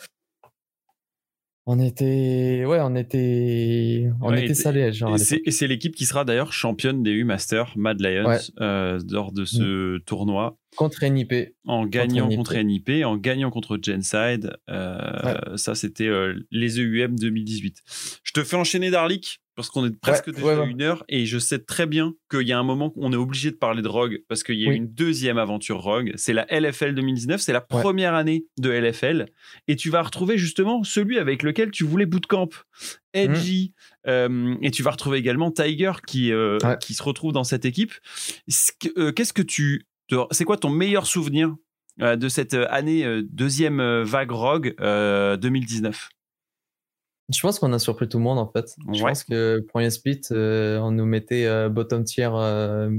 On était ouais, on était on Ouais, était genre à Et c'est, l'équipe qui sera d'ailleurs championne des U-Masters, Mad Lions, Ouais. euh, lors de ce tournoi, contre NIP. en gagnant NIP. contre NIP, en gagnant contre Genside. Euh, Ça, c'était euh, les EUM 2018. Je te fais enchaîner Darlik, parce qu'on est presque Ouais, déjà ouais, une heure, et je sais très bien qu'il y a un moment qu'on est obligé de parler de Rogue, parce qu'il y a Oui. une deuxième aventure Rogue. C'est la LFL 2019, c'est la première année de LFL, et tu vas retrouver justement celui avec lequel tu voulais bootcamp. Edgy, euh, et tu vas retrouver également Tiger qui, euh, qui se retrouve dans cette équipe. Euh, Qu'est-ce que tu. C'est quoi ton meilleur souvenir de cette année deuxième vague Rogue euh, 2019 Je pense qu'on a surpris tout le monde en fait. Je Ouais. pense que premier split euh, on nous mettait euh, bottom tier euh,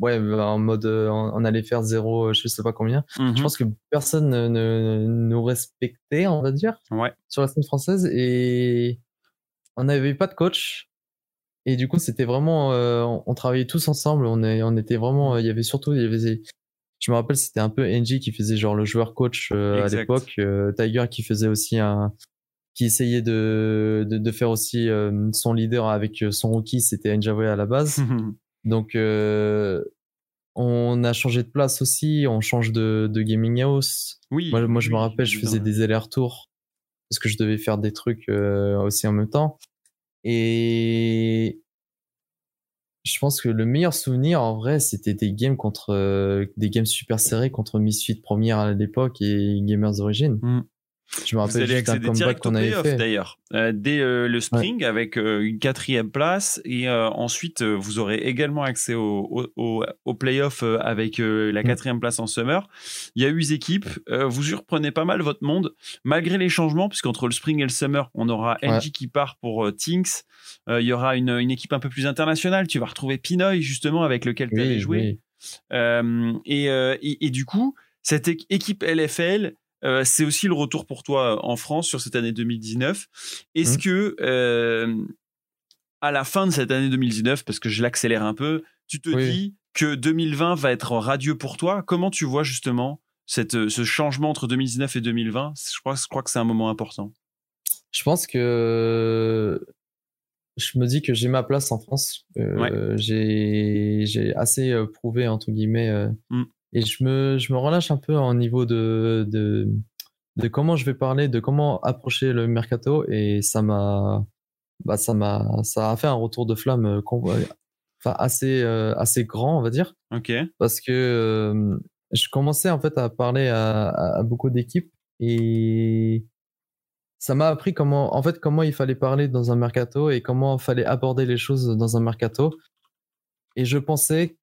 ouais en mode on, allait faire zéro je sais pas combien. Mhm. Je pense que personne ne, ne nous respectait, on va dire. Ouais. sur la scène française et on n'avait pas de coach et du coup c'était vraiment on, on travaillait tous ensemble on est on était vraiment il y avait surtout il y avait je me rappelle c'était un peu NG qui faisait genre le joueur coach euh, à l'époque euh, Tiger qui faisait aussi un qui essayait de de, de faire aussi euh, son leader avec son rookie c'était Njavwe à la base donc euh, on a changé de place aussi on change de, de gaming house oui. moi, moi, je me rappelle, je faisais des allers-retours parce que je devais faire des trucs euh, aussi en même temps. Et je pense que le meilleur souvenir, en vrai, c'était des games contre euh, des games super serrés contre Misfit première à l'époque et Gamers Origin. Mm. Je me Vous rappelle allez juste un accéder comeback direct au qu'on avait playoff d'ailleurs, euh, dès euh, le spring avec euh, une quatrième place. Et ensuite vous aurez également accès au, au, au, playoff avec la Mm. quatrième place en summer. Il y a huit équipes, vous surprenez pas mal votre monde. Malgré les changements puisqu'entre le spring et le summer on aura Ouais. NG qui part pour Tinks, il y aura une, une équipe un peu plus internationale, tu vas retrouver Pinoy justement avec lequel tu allais Oui. Euh, et, et, et du coup, cette équipe LFL, euh, c'est aussi le retour pour toi en France sur cette année 2019. Est-ce Mhm. que euh, à la fin de cette année 2019, parce que je l'accélère un peu, tu te Oui. dis que 2020 va être radieux pour toi? Comment tu vois justement cette, ce changement entre 2019 et 2020 je crois, je crois que c'est un moment important. Je pense que je me dis que j'ai ma place en France. Euh, J'ai j'ai assez euh, prouvé entre guillemets euh, Mm. Et je me je me relâche un peu au niveau de de de comment je vais parler, de comment approcher le mercato. Et ça m'a bah ça m'a ça a fait un retour de flamme euh, enfin assez euh, assez grand on va dire. Ok. parce que euh, je commençais en fait à parler à, à- à beaucoup d'équipes. Et ça m'a appris comment en fait comment il fallait parler dans un mercato et comment il fallait aborder les choses dans un mercato. Et je pensais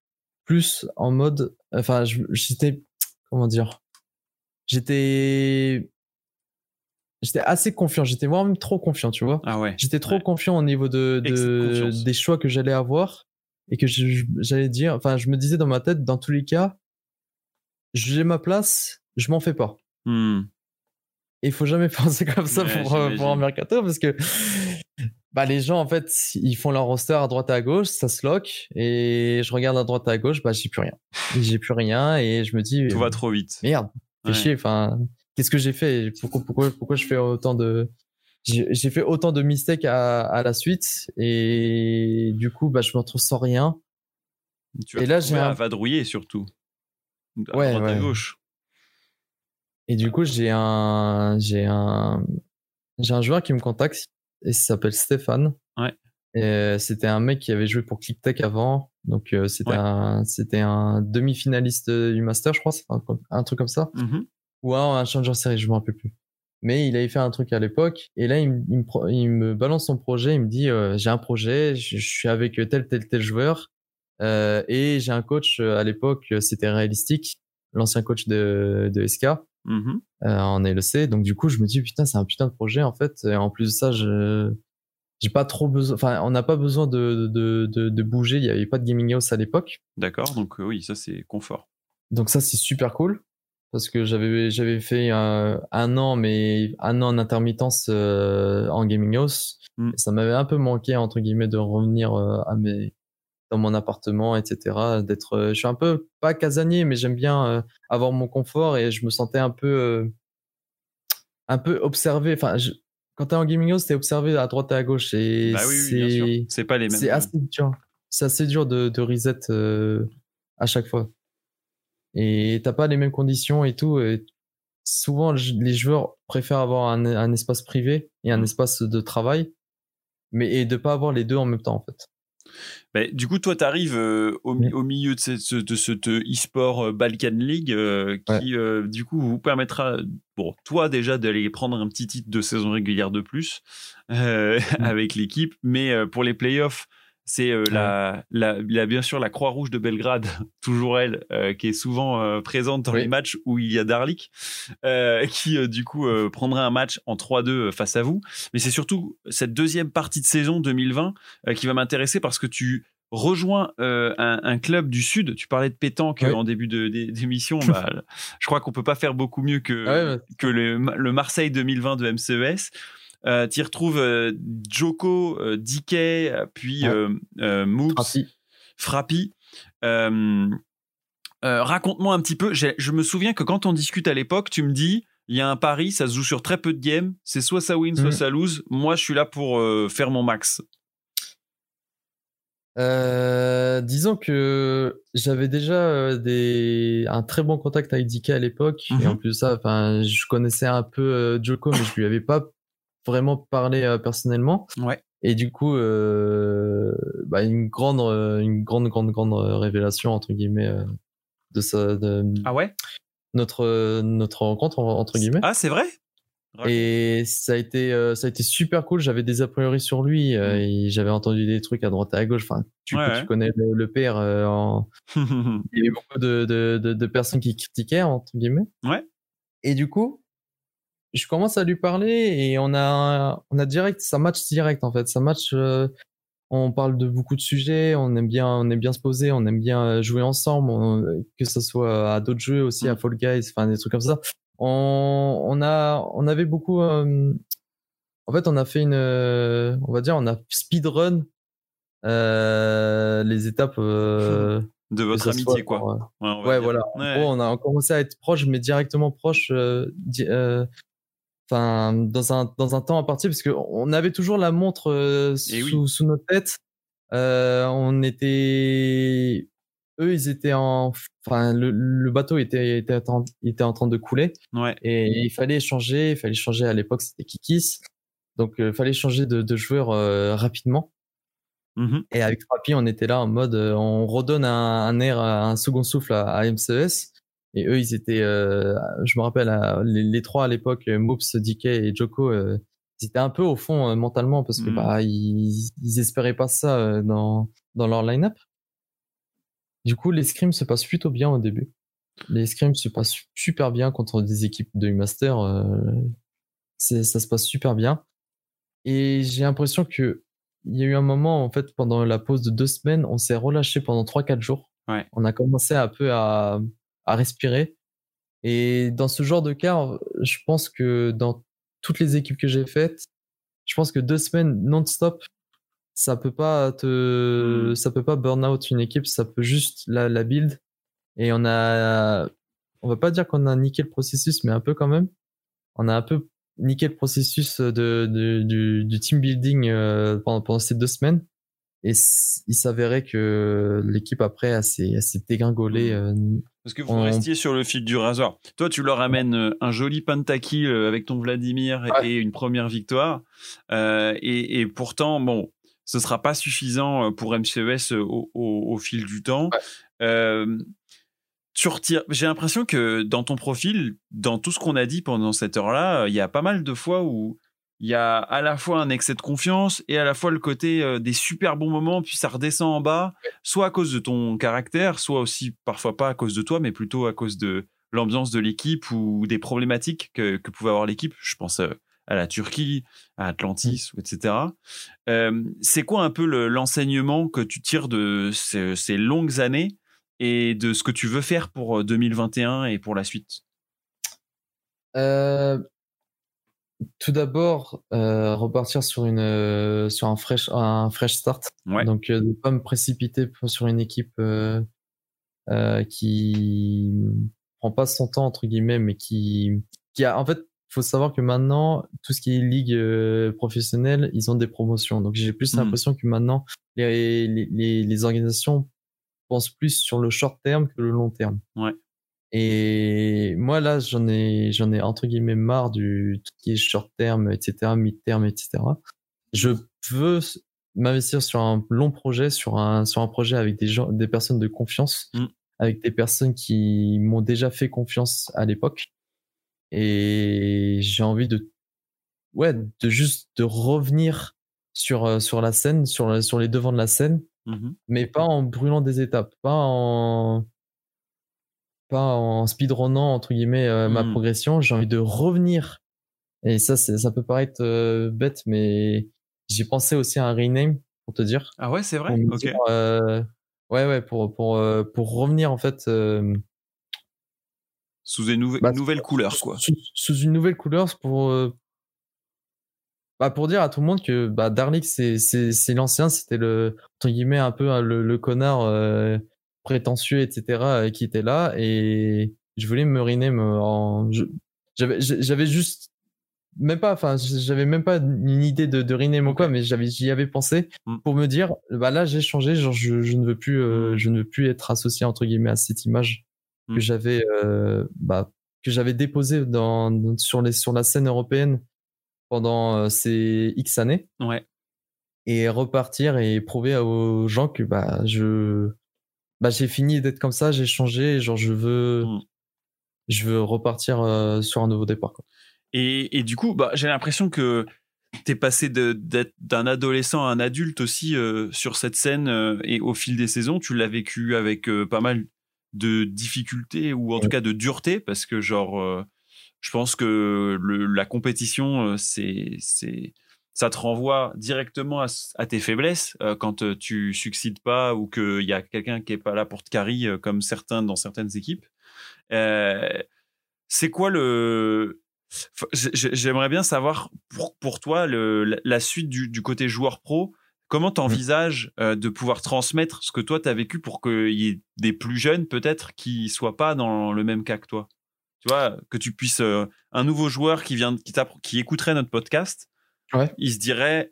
plus en mode enfin j'étais comment dire j'étais j'étais assez confiant j'étais voire même trop confiant tu vois Ah ouais. J'étais trop Ouais. confiant au niveau de, des choix que j'allais avoir et que j'allais dire, enfin, je me disais dans ma tête, dans tous les cas, j'ai ma place, je m'en fais pas. Hmm. Et il faut jamais penser comme ça Ouais, pour, euh, pour un mercato parce que bah, les gens, en fait, ils font leur roster à droite et à gauche, ça se lock et je regarde à droite et à gauche, bah, j'ai plus rien. J'ai plus rien et je me dis, Tout va trop vite. merde, fais Ouais. chier, enfin, qu'est-ce que j'ai fait? Pourquoi, pourquoi, pourquoi je fais autant de. J'ai fait autant de mistakes à, à la suite et du coup, bah, je me retrouve sans rien. Tu Et là, j'ai un- à vadrouiller surtout. À Ouais, droite à ouais. gauche. Et du coup, j'ai un, j'ai un, j'ai un joueur qui me contacte et ça s'appelle Stéphane. Ouais. Et euh, c'était un mec qui avait joué pour ClickTech avant. Donc, euh, c'était Ouais. un, c'était un demi-finaliste du Master, je crois, un, un truc comme ça. Mhm. Ou un, un Challenger Series, je me rappelle plus. Mais il avait fait un truc à l'époque. Et là, il, me- il me, pro- il me balance son projet. Il me dit, euh, j'ai un projet, je, je suis avec tel, tel, tel joueur. Euh, et j'ai un coach à l'époque, c'était réalistique, l'ancien coach de, de SK Mhm. euh, en LEC. Donc du coup, je me dis putain, c'est un putain de projet en fait. Et en plus de ça, je j'ai pas trop besoin. Enfin, on n'a pas besoin de, de, de, de bouger. Il y avait pas de gaming house à l'époque. D'accord, donc euh, oui, ça c'est confort. Donc ça, c'est super cool. parce que j'avais j'avais fait un, un an, mais un an en intermittence euh, en gaming house. Mm. Ça m'avait un peu manqué entre guillemets de revenir euh, à mes dans mon appartement, etc. D'être, euh, je suis un peu pas casanier, mais j'aime bien euh, avoir mon confort et je me sentais un peu euh, un peu observé. Enfin, je, quand t'es en gaming house, t'es observé à droite et à gauche et Bah oui, oui, c'est pas les mêmes. c'est assez dur. C'est assez dur de, de reset euh, à chaque fois. Et t'as pas les mêmes conditions et tout. Et souvent, les joueurs préfèrent avoir un, un espace privé et un Mm. espace de travail, mais et de pas avoir les deux en même temps en fait. Bah, du coup, toi, tu arrives au, mi- Mm. au milieu de, cette, de cette e-sport euh, Balkan League euh, qui, euh, du coup, vous permettra, bon, toi déjà d'aller prendre un petit titre de saison régulière de plus euh, Mm. avec l'équipe, mais euh, pour les playoffs, c'est euh, la, la, la- bien sûr la Croix-Rouge de Belgrade, toujours elle, euh, qui est souvent euh, présente dans Oui. les matchs où il y a Darlik, qui du coup euh, prendra un match en 3-2 face à vous. Mais c'est surtout cette deuxième partie de saison 2020 euh, qui va m'intéresser parce que tu rejoins euh, un, un club du sud. Tu parlais de pétanque en début de- d'é- d'émission. bah, je crois qu'on peut pas faire beaucoup mieux que, Ah ouais, ouais. que le, le Marseille 2020 de MCES. Euh, tu y retrouves euh, Joko, euh, DK, euh, puis Ouais. Moops, Frappy. Raconte-moi un petit peu. Je me souviens que quand on discute à l'époque, tu me dis il y a un pari, ça se joue sur très peu de games. C'est soit ça win, soit Mhm. ça lose. Moi, je suis là pour faire mon max. Euh, disons que j'avais déjà des, un très bon contact avec DK à l'époque. Mhm. Et en plus de ça, enfin, je connaissais un peu Joko, mais je lui avais pas vraiment parlé euh, personnellement. Ouais. Et du coup, euh, bah, une grande, euh, une grande, grande, grande révélation entre guillemets de ça, de Ah ouais? notre notre rencontre en- entre guillemets. Ah, c'est vrai? Et ça a été, euh, ça a été super cool. J'avais des a priori sur lui euh, et j'avais entendu des trucs à droite et à gauche. Enfin, tu. Ouais, tu ouais. connais le, le père. euh, en... Il y avait beaucoup de, de, de, de personnes qui critiquaient entre guillemets. Ouais. Et du coup, je commence à lui parler et on a, on a direct, ça match direct en fait. Ça match. euh, on parle de beaucoup de sujets. On aime bien, on aime bien se poser. On aime bien jouer ensemble. on- que ce soit à d'autres jeux aussi, à Mm. Fall Guys, enfin des trucs comme ça on, on a on avait beaucoup euh, en fait on a fait une euh, on va dire on a speedrun euh, les étapes euh, De votre amitié, soit quoi. Ouais, voilà Ouais. en gros on a commencé à être proche mais directement proche euh, di- euh, enfin dans un dans un temps en partie parce que on avait toujours la montre euh, Eh oui. sous sous notre tête euh, on était eux ils étaient en enfin le, le bateau était était en, était en train de couler Ouais. et il fallait changer, il fallait changer à l'époque c'était Kikis. Donc il fallait changer de, de joueur euh, rapidement. Mhm. Et avec Trapi, on était là en mode euh, on redonne un, un air, un second souffle à, à MCES. Et eux, ils étaient, euh, je me rappelle, les, les trois à l'époque, euh, Moops, DK et Joko, euh, ils étaient un peu au fond mentalement parce que Mhm. bah ils, ils espéraient pas ça dans dans leur line-up. Du coup, les scrims se passent plutôt bien au début. Les scrims se passent super bien contre des équipes de master. Euh, ça se passe super bien. Et j'ai l'impression que il y a eu un moment, en fait, pendant la pause de deux semaines, on s'est relâché pendant trois, quatre jours. Ouais. On a commencé un peu à, à respirer. Et dans ce genre de cas, je pense que dans toutes les équipes que j'ai faites, je pense que deux semaines non-stop, ça peut pas te, Mm. ça peut pas burn out une équipe, ça peut juste la, la build. Et on a, on va pas dire qu'on a niqué le processus, mais un peu quand même. On a un peu niqué le processus de, de- du, du team building euh, pendant, pendant ces deux semaines. Et il s'avérait que l'équipe après, s'est dégringolée. euh, Parce que vous On- restiez sur le fil du rasoir. Toi, tu leur amènes euh, un joli pentakill euh, avec ton Vladimir et- Ouais. une première victoire. Euh, et, et pourtant, bon, ce sera pas suffisant euh, pour MCES au, au- au fil du temps. Euh, tu retires- J'ai l'impression que dans ton profil, dans tout ce qu'on a dit pendant cette heure-là, euh, il y a pas mal de fois où il y a à la fois un excès de confiance et à la fois le côté euh, des super bons moments, puis ça redescend en bas, soit à cause de ton caractère, soit aussi parfois pas à cause de toi, mais plutôt à cause de l'ambiance de l'équipe ou des problématiques que, que pouvait avoir l'équipe. Je pense euh, à la Turquie, à Atlantis, etc. Euh, c'est quoi un peu le- l'enseignement que tu tires de ces, ces longues années et de ce que tu veux faire pour euh, 2021 et pour la suite? Euh, tout d'abord, euh, repartir sur une euh, sur un fresh un fresh start. Ouais. Donc euh, ne pas me précipiter sur une équipe euh, euh, qui prend pas son temps entre guillemets, mais qui qui a en fait faut savoir que maintenant tout ce qui est ligue euh, professionnelle, ils ont des promotions. Donc j'ai plus Mhm. l'impression que maintenant les, les les les organisations pensent plus sur le short terme que le long terme. Ouais. Et moi là, j'en ai, j'en ai entre guillemets marre du tout ce qui est short terme, etc., mid terme, etc. Je veux m'investir sur un long projet, sur un sur un projet avec des gens, des personnes de confiance, Mm. avec des personnes qui m'ont déjà fait confiance à l'époque. Et j'ai envie de, ouais, de juste de revenir sur euh, sur la scène, sur sur les devants de la scène Mhm. mais pas en brûlant des étapes, pas en pas en speedrunnant entre guillemets euh, ma Mm. progression. J'ai envie de revenir. Et ça, ça peut paraître euh, bête, mais j'ai pensé aussi à un rename pour te dire. Ah ouais, c'est vrai? Pour dire, euh, ouais, ouais, pour pour pour revenir en fait. Sous une bah, nouvelle couleur, quoi. Sous, sous une nouvelle couleur pour bah, pour dire à tout le monde que bah, Darlik c'est c'est c'est l'ancien c'était le entre guillemets un peu hein, le, le connard euh, prétentieux etc euh, qui était là et je voulais me rename en je- j'avais j'avais juste même pas enfin j'avais même pas une idée de, de rename ou quoi mais j'avais j'y avais pensé Mm. pour me dire bah là j'ai changé genre je, je ne veux plus euh, Mm. je ne veux plus être associé entre guillemets à cette image Mm. que j'avais euh, bah que j'avais déposé dans, dans- sur les sur la scène européenne pendant ces X années Ouais. et repartir et prouver aux gens que bah je bah j'ai fini d'être comme ça j'ai changé genre je veux Mm. je veux repartir euh, sur un nouveau départ quoi. Et, et du coup, bah, j'ai l'impression que t'es passé d'être d'un adolescent à un adulte aussi euh, sur cette scène euh, et au fil des saisons, tu l'as vécu avec pas mal de difficultés ou en tout cas de dureté parce que genre, je pense que le, la compétition, c'est, c'est, ça te renvoie directement à, tes faiblesses euh, quand euh, tu succèdes pas ou qu'il y a quelqu'un qui est pas là pour te carry euh, comme certains dans certaines équipes. Euh, c'est quoi le J'aimerais bien savoir pour, pour toi le, la, suite du, du côté joueur pro. Comment t'envisages euh, de pouvoir transmettre ce que toi t'as vécu pour qu'il y ait des plus jeunes peut-être qui soient pas dans le même cas que toi? Tu vois, que tu puisses un nouveau joueur qui vient qui, qui écouterait notre podcast, Ouais. il se dirait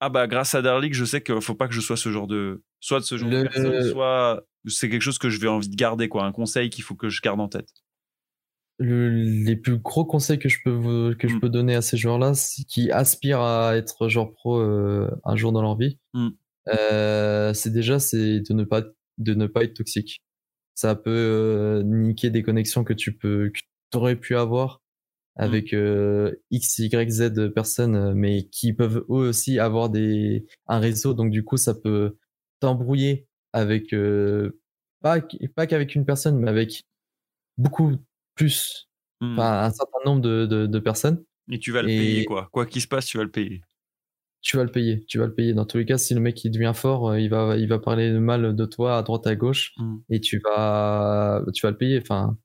ah bah grâce à Darlik je sais qu'il faut pas que je sois ce genre de soit de ce genre de personne, soit c'est quelque chose que je vais envie de garder quoi, un conseil qu'il faut que je garde en tête. Le- les plus gros conseils que je peux vous- que je Mm. peux donner à ces joueurs là qui aspirent à être joueur pro euh, un jour dans leur vie Mm. euh, c'est déjà c'est de ne pas de ne pas être toxique ça peut euh, niquer des connexions que tu peux que t'aurais pu avoir avec euh, x y z personnes euh, mais qui peuvent eux aussi avoir des un réseau donc du coup ça peut t'embrouiller avec euh, pas pas qu'avec une personne mais avec beaucoup plus Hmm. enfin un certain nombre de, de, de personnes Et tu vas le Et- payer, quoi. Quoi qu'il se passe, tu vas le payer. tu vas le payer tu vas le payer dans tous les cas si le mec il devient fort il va il va parler mal de toi à droite à gauche Mm. et tu vas tu vas le payer enfin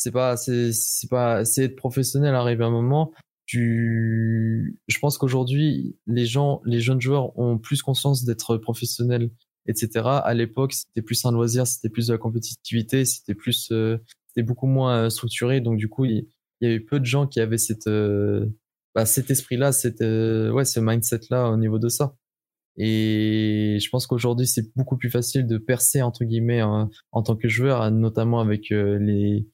c'est pas c'est c'est pas c'est être professionnel arrivé à un moment tu je pense qu'aujourd'hui les gens les jeunes joueurs ont plus conscience d'être professionnels etc à l'époque c'était plus un loisir c'était plus de la compétitivité c'était plus euh, c'était beaucoup moins euh, structuré. Donc du coup il, y avait peu de gens qui avaient cette euh, bah, cet esprit là cette euh, ouais ce mindset là au niveau de ça. Et je pense qu'aujourd'hui c'est beaucoup plus facile de percer entre guillemets en, en tant que joueur notamment avec les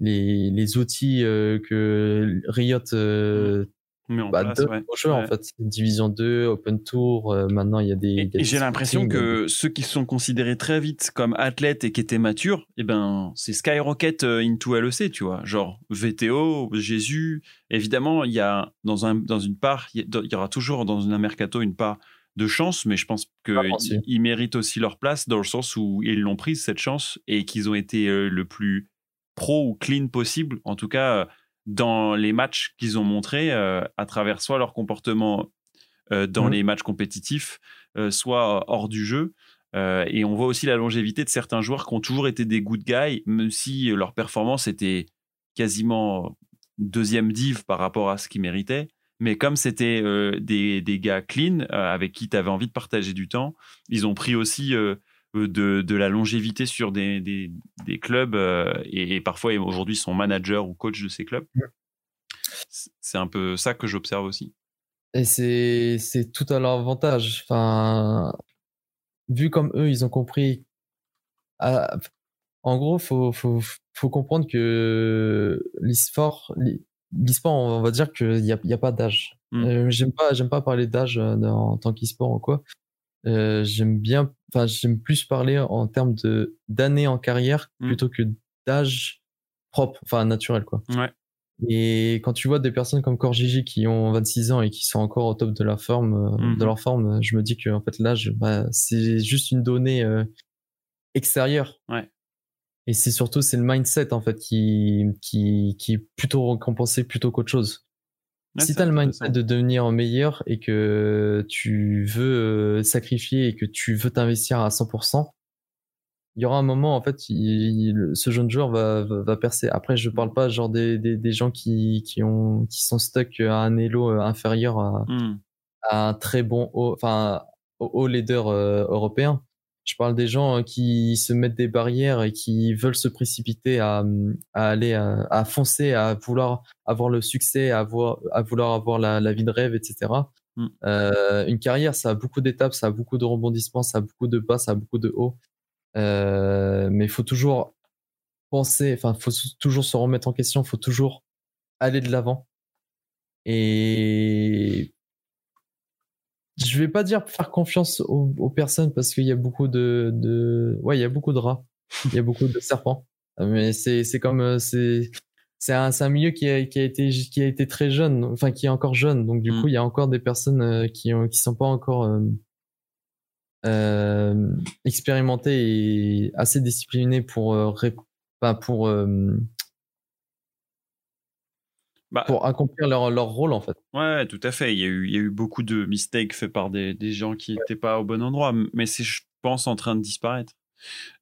les, les outils euh, que Riot euh, Mais en bah, place, ouais. joueurs Ouais. en fait Division 2 Open Tour euh, maintenant il y a des, j'ai l'impression que ceux qui sont considérés très vite comme athlètes et qui étaient matures, eh ben, c'est Skyrocket into LEC, tu vois. Genre VTO, Jésus. Évidemment, il y a dans, un, dans une part, il y- y aura toujours dans un mercato une part de chance, mais je pense Ah, qu'ils ils méritent aussi leur place dans le sens où ils l'ont prise cette chance et qu'ils ont été le plus pro ou clean possible, en tout cas euh, dans les matchs qu'ils ont montrés euh, à travers soit leur comportement euh, dans Mhm. les matchs compétitifs, euh, soit hors du jeu. Et on voit aussi la longévité de certains joueurs qui ont toujours été des good guys, même si leur performance était quasiment deuxième div par rapport à ce qu'il méritait. Mais comme c'était des, des gars clean avec qui tu avais envie de partager du temps, ils ont pris aussi de, de la longévité sur des, des, des clubs euh, et, et parfois aujourd'hui ils sont managers ou coach de ces clubs. C'est- un peu ça que j'observe aussi. Et c'est, tout à leur avantage. Enfin, vu comme eux, ils ont compris. Ah, en gros, faut, faut, faut comprendre que l'e-sport, l'e-sport, on va dire qu'il n'y a, y a pas d'âge. Mm. Euh, j'aime pas, j'aime pas parler d'âge euh, en tant qu'e-sport ou quoi. Euh, j'aime bien, enfin, j'aime plus parler en termes de d'années en carrière Mm. plutôt que d'âge propre, enfin naturel quoi. Ouais. Et quand tu vois des personnes comme Corgigi qui ont 26 ans et qui sont encore au top de la forme, euh, Mhm. de leur forme, je me dis que en fait l'âge, bah, c'est juste une donnée euh, extérieure. Ouais. Et c'est surtout c'est le mindset en fait qui qui qui est plutôt récompensé plutôt qu'autre chose. Ouais, si tu as le mindset de devenir meilleur et que tu veux euh, sacrifier et que tu veux t'investir à 100%, il y aura un moment, en fait, il- ce jeune joueur va, va, va percer. Après, je parle pas genre des, des, des gens qui, qui, ont, qui sont stuck à un elo euh, inférieur à, Hmm. à un très bon haut, enfin, au haut leader euh, européen. Je parle des gens euh, qui se mettent des barrières et qui veulent se précipiter à, à aller, à, à foncer, à vouloir avoir le succès, à, avoir, à vouloir avoir la, la vie de rêve, etc. Mm. Euh, une carrière, ça a beaucoup d'étapes, ça a beaucoup de rebondissements, ça a beaucoup de bas, ça a beaucoup de hauts. Euh, mais il faut toujours penser, enfin, il faut toujours se remettre en question, il faut toujours aller de l'avant. Et je vais pas dire faire confiance aux, aux personnes parce qu'il y a beaucoup de, de, ouais, il y a beaucoup de rats, il y a beaucoup de serpents. Mais c'est, c'est comme, euh, c'est, c'est un, c'est un milieu qui a, qui a été, qui a été très jeune, enfin, qui est encore jeune. Donc, du Mm. coup, il y a encore des personnes euh, qui ont, qui sont pas encore, euh, euh, expérimentées et assez disciplinées pour, euh, ré- enfin, pour, euh, Bah, pour accomplir leur, leur rôle, en fait. Ouais, tout à fait. Il y a eu, il y a eu beaucoup de mistakes faits par des, des gens qui n'étaient pas au bon endroit, mais c'est, je pense, en train de disparaître.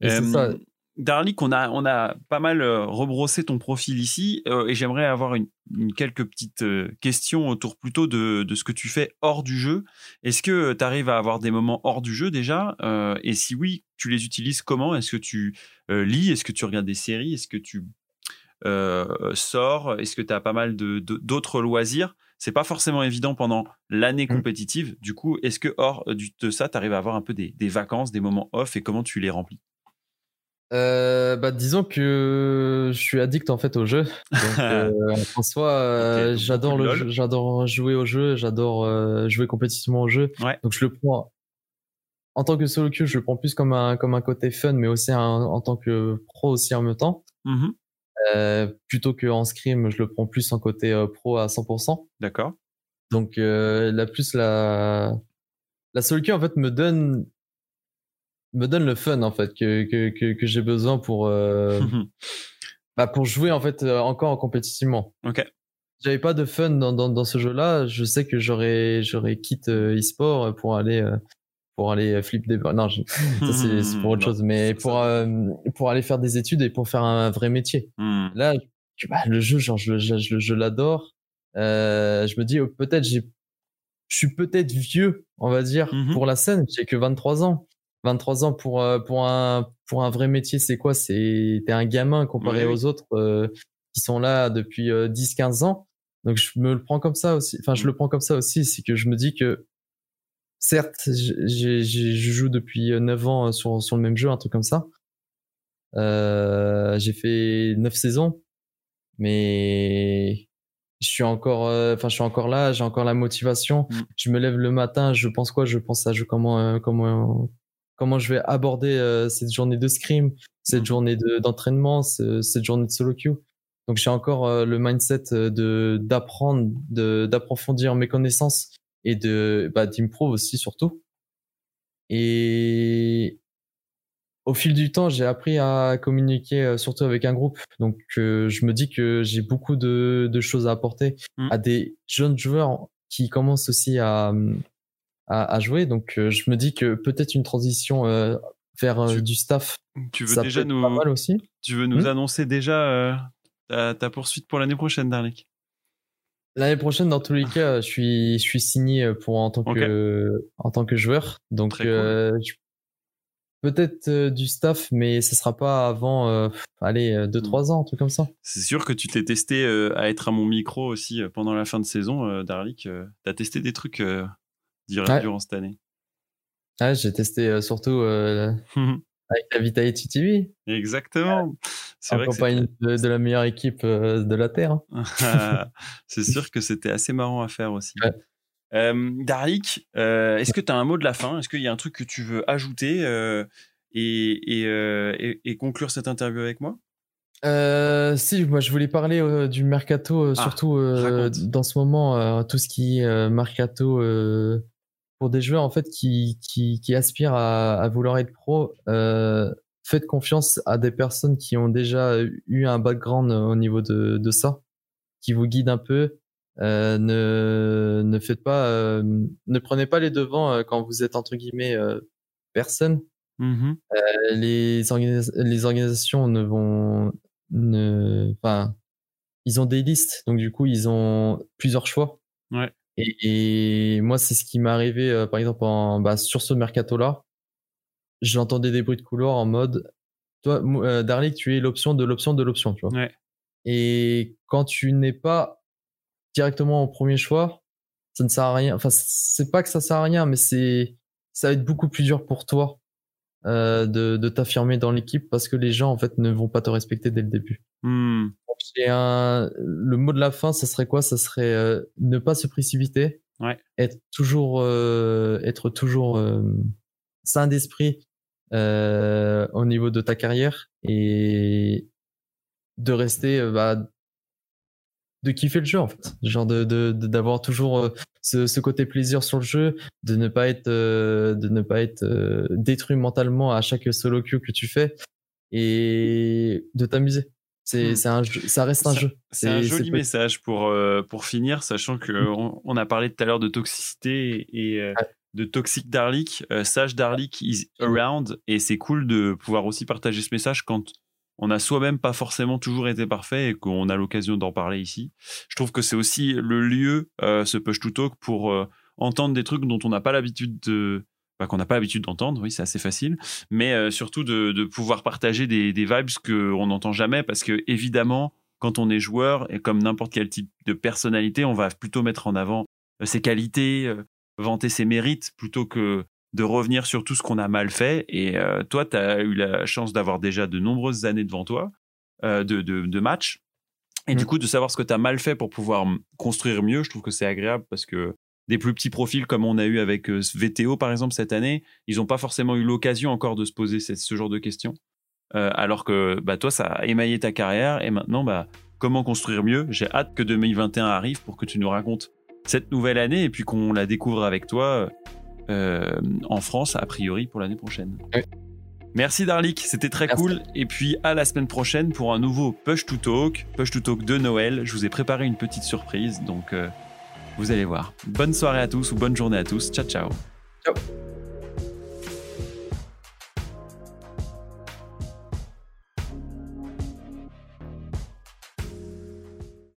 Euh. Darlik, on a, on a pas mal euh, rebrossé ton profil ici euh, et j'aimerais avoir une, une- quelques petites euh, questions autour plutôt de, de ce que tu fais hors du jeu. Est-ce que tu arrives à avoir des moments hors du jeu déjà Euh, Et si oui, tu les utilises comment? Est-ce que tu lis? Est-ce que tu regardes des séries? Est-ce que tu euh, sors Est-ce que tu as pas mal de- de- d'autres loisirs? C'est pas forcément évident pendant l'année Mm. compétitive. Du coup, est-ce que hors de ça, tu arrives à avoir un peu des, des vacances, des moments off et comment tu les remplis? Euh, bah, disons que je suis addict en fait au jeu. Donc, euh, en soi, euh, j'adore beaucoup de le LOL. jeu, j'adore jouer au jeu, j'adore jouer compétitivement au jeu. Ouais. Donc je le prends en tant que solo queue, je le prends plus comme un comme un côté fun, mais aussi un- en tant que pro aussi en même temps. Mhm. Euh, plutôt que en scrim, je le prends plus en côté euh, pro à 100%. D'accord. Donc euh, la plus la la solo queue en fait me donne me donne le fun en fait que que que, que j'ai besoin pour euh, bah, pour jouer en fait euh, encore compétitivement. ok. J'avais pas de fun dans, dans, dans ce jeu-là. Je sais que j'aurais j'aurais quitté e-sport pour aller pour aller euh, flip des non je- ça c'est pour autre chose mais pour euh, pour aller faire des études et pour faire un vrai métier. Hmm. Là bah, le jeu genre je je, je, je l'adore. Euh, je me dis oh, peut-être j'ai je suis peut-être vieux on va dire Mhm. pour la scène. J'ai que 23 ans. 23 ans pour euh, pour un pour un vrai métier c'est quoi? C'est t'es un gamin comparé Oui, oui. aux autres euh, qui sont là depuis 10 15 ans donc je me le prends comme ça aussi enfin je le prends comme ça aussi c'est que je me dis que certes je joue depuis 9 ans sur sur le même jeu un truc comme ça. Euh, j'ai fait 9 saisons. Mais je suis encore euh, enfin je suis encore là j'ai encore la motivation. Mm. je me lève le matin je pense quoi? Je pense à je, comment euh, comment comment je vais aborder euh, cette journée de scrim cette Mm. journée de- d'entraînement ce- cette journée de solo queue. Donc j'ai encore euh, le mindset euh, de d'apprendre de d'approfondir mes connaissances et de bah, d'improve aussi surtout et au fil du temps, j'ai appris à communiquer euh, surtout avec un groupe. Donc, euh, je me dis que j'ai beaucoup de, de choses à apporter Mm. à des jeunes joueurs qui commencent aussi à, à, à jouer. Donc, euh, je me dis que peut-être une transition euh, vers Tu- du staff, Tu veux ça déjà peut être nous, pas mal aussi. tu veux nous Hmm annoncer déjà ta, ta poursuite pour l'année prochaine, Darlik L'année prochaine, dans tous les cas, je suis, je suis signé pour en tant que, en tant que joueur. Donc, cool. euh, peut-être euh, du staff, mais ce sera pas avant, euh, allez, Mm. 2-3 ans, un truc comme ça. C'est sûr que tu t'es testé euh, à être à mon micro aussi euh, pendant la fin de saison, euh, Darlik. euh, T'as testé des trucs euh, durant, Ouais. durant cette année. J'ai testé euh, surtout euh, avec la Vitality TV, Exactement. C'est en vrai que compagnie de, de la meilleure équipe euh, de la Terre. hein. c'est sûr que c'était assez marrant à faire aussi. Ouais. Euh, Darlik, euh, est-ce que tu as un mot de la fin? Est-ce qu'il y a un truc que tu veux ajouter euh, et, et, euh, et- et conclure cette interview avec moi? Euh, si, moi je voulais parler euh, du mercato, euh, Ah, surtout euh, dans ce moment, euh, tout ce qui est euh, mercato euh, pour des joueurs en fait qui, qui, qui aspirent à, à vouloir être pro. Euh, faites confiance à des personnes qui ont déjà eu un background au niveau de, de ça, qui vous guident un peu. Euh, ne, ne faites pas, euh, ne prenez pas les devants euh, quand vous êtes entre guillemets euh, personne. Euh, les, les organisations ne vont ne enfin ils ont des listes donc du coup ils ont plusieurs choix Ouais. Et, et moi c'est ce qui m'est arrivé euh, par exemple en, bah, sur ce mercato là j'entendais des bruits de couloir en mode toi euh, Darlik tu es l'option de l'option de l'option tu vois Ouais. et quand tu n'es pas directement au premier choix ça ne sert à rien enfin c'est pas que ça sert à rien mais c'est ça va être beaucoup plus dur pour toi euh, de, de t'affirmer dans l'équipe parce que les gens en fait ne vont pas te respecter dès le début. Hmm. Un le mot de la fin, ça serait quoi? Ça serait euh, ne pas se précipiter, Ouais. être toujours euh, être toujours euh, sain d'esprit euh, au niveau de ta carrière et de rester euh, bah, de kiffer le jeu en fait, genre de de- de- d'avoir toujours ce, ce côté plaisir sur le jeu, de ne pas être euh, de ne pas être détruit mentalement à chaque solo queue que tu fais et de t'amuser. C'est Hmm. c'est un jeu, ça reste un Ça- jeu. C'est un joli message pour, euh, pour finir, sachant que Mm. on, on a parlé tout à l'heure de toxicité et euh, Ouais. de toxic Darlik. Euh, Sage Darlik is around et c'est cool de pouvoir aussi partager ce message quand on a soi-même pas forcément toujours été parfait et qu'on a l'occasion d'en parler ici. Je trouve que c'est aussi le lieu, euh, ce push to talk, pour euh, entendre des trucs dont on n'a pas l'habitude de. Bah, qu'on n'a pas l'habitude d'entendre, oui, c'est assez facile, mais euh, surtout de, de pouvoir partager des, des vibes qu'on n'entend jamais parce que, évidemment, quand on est joueur et comme n'importe quel type de personnalité, on va plutôt mettre en avant euh, ses qualités, euh, vanter ses mérites plutôt que de revenir sur tout ce qu'on a mal fait. Et euh, toi, tu as eu la chance d'avoir déjà de nombreuses années devant toi de, de, de matchs. Et du coup, de savoir ce que tu as mal fait pour pouvoir construire mieux, je trouve que c'est agréable parce que des plus petits profils comme on a eu avec euh, VTO par exemple cette année, ils n'ont pas forcément eu l'occasion encore de se poser ce, ce genre de questions. Euh, alors que bah, toi, ça a émaillé ta carrière et maintenant, bah, comment construire mieux? J'ai hâte que 2021 arrive pour que tu nous racontes cette nouvelle année et puis qu'on la découvre avec toi euh, en France, a priori pour l'année prochaine. Merci Darlik, c'était très Merci. cool. Et puis à la semaine prochaine pour un nouveau Push to Talk, Push to Talk de Noël. Je vous ai préparé une petite surprise, donc euh, vous allez voir. Bonne soirée à tous ou bonne journée à tous. Ciao ciao. Ciao.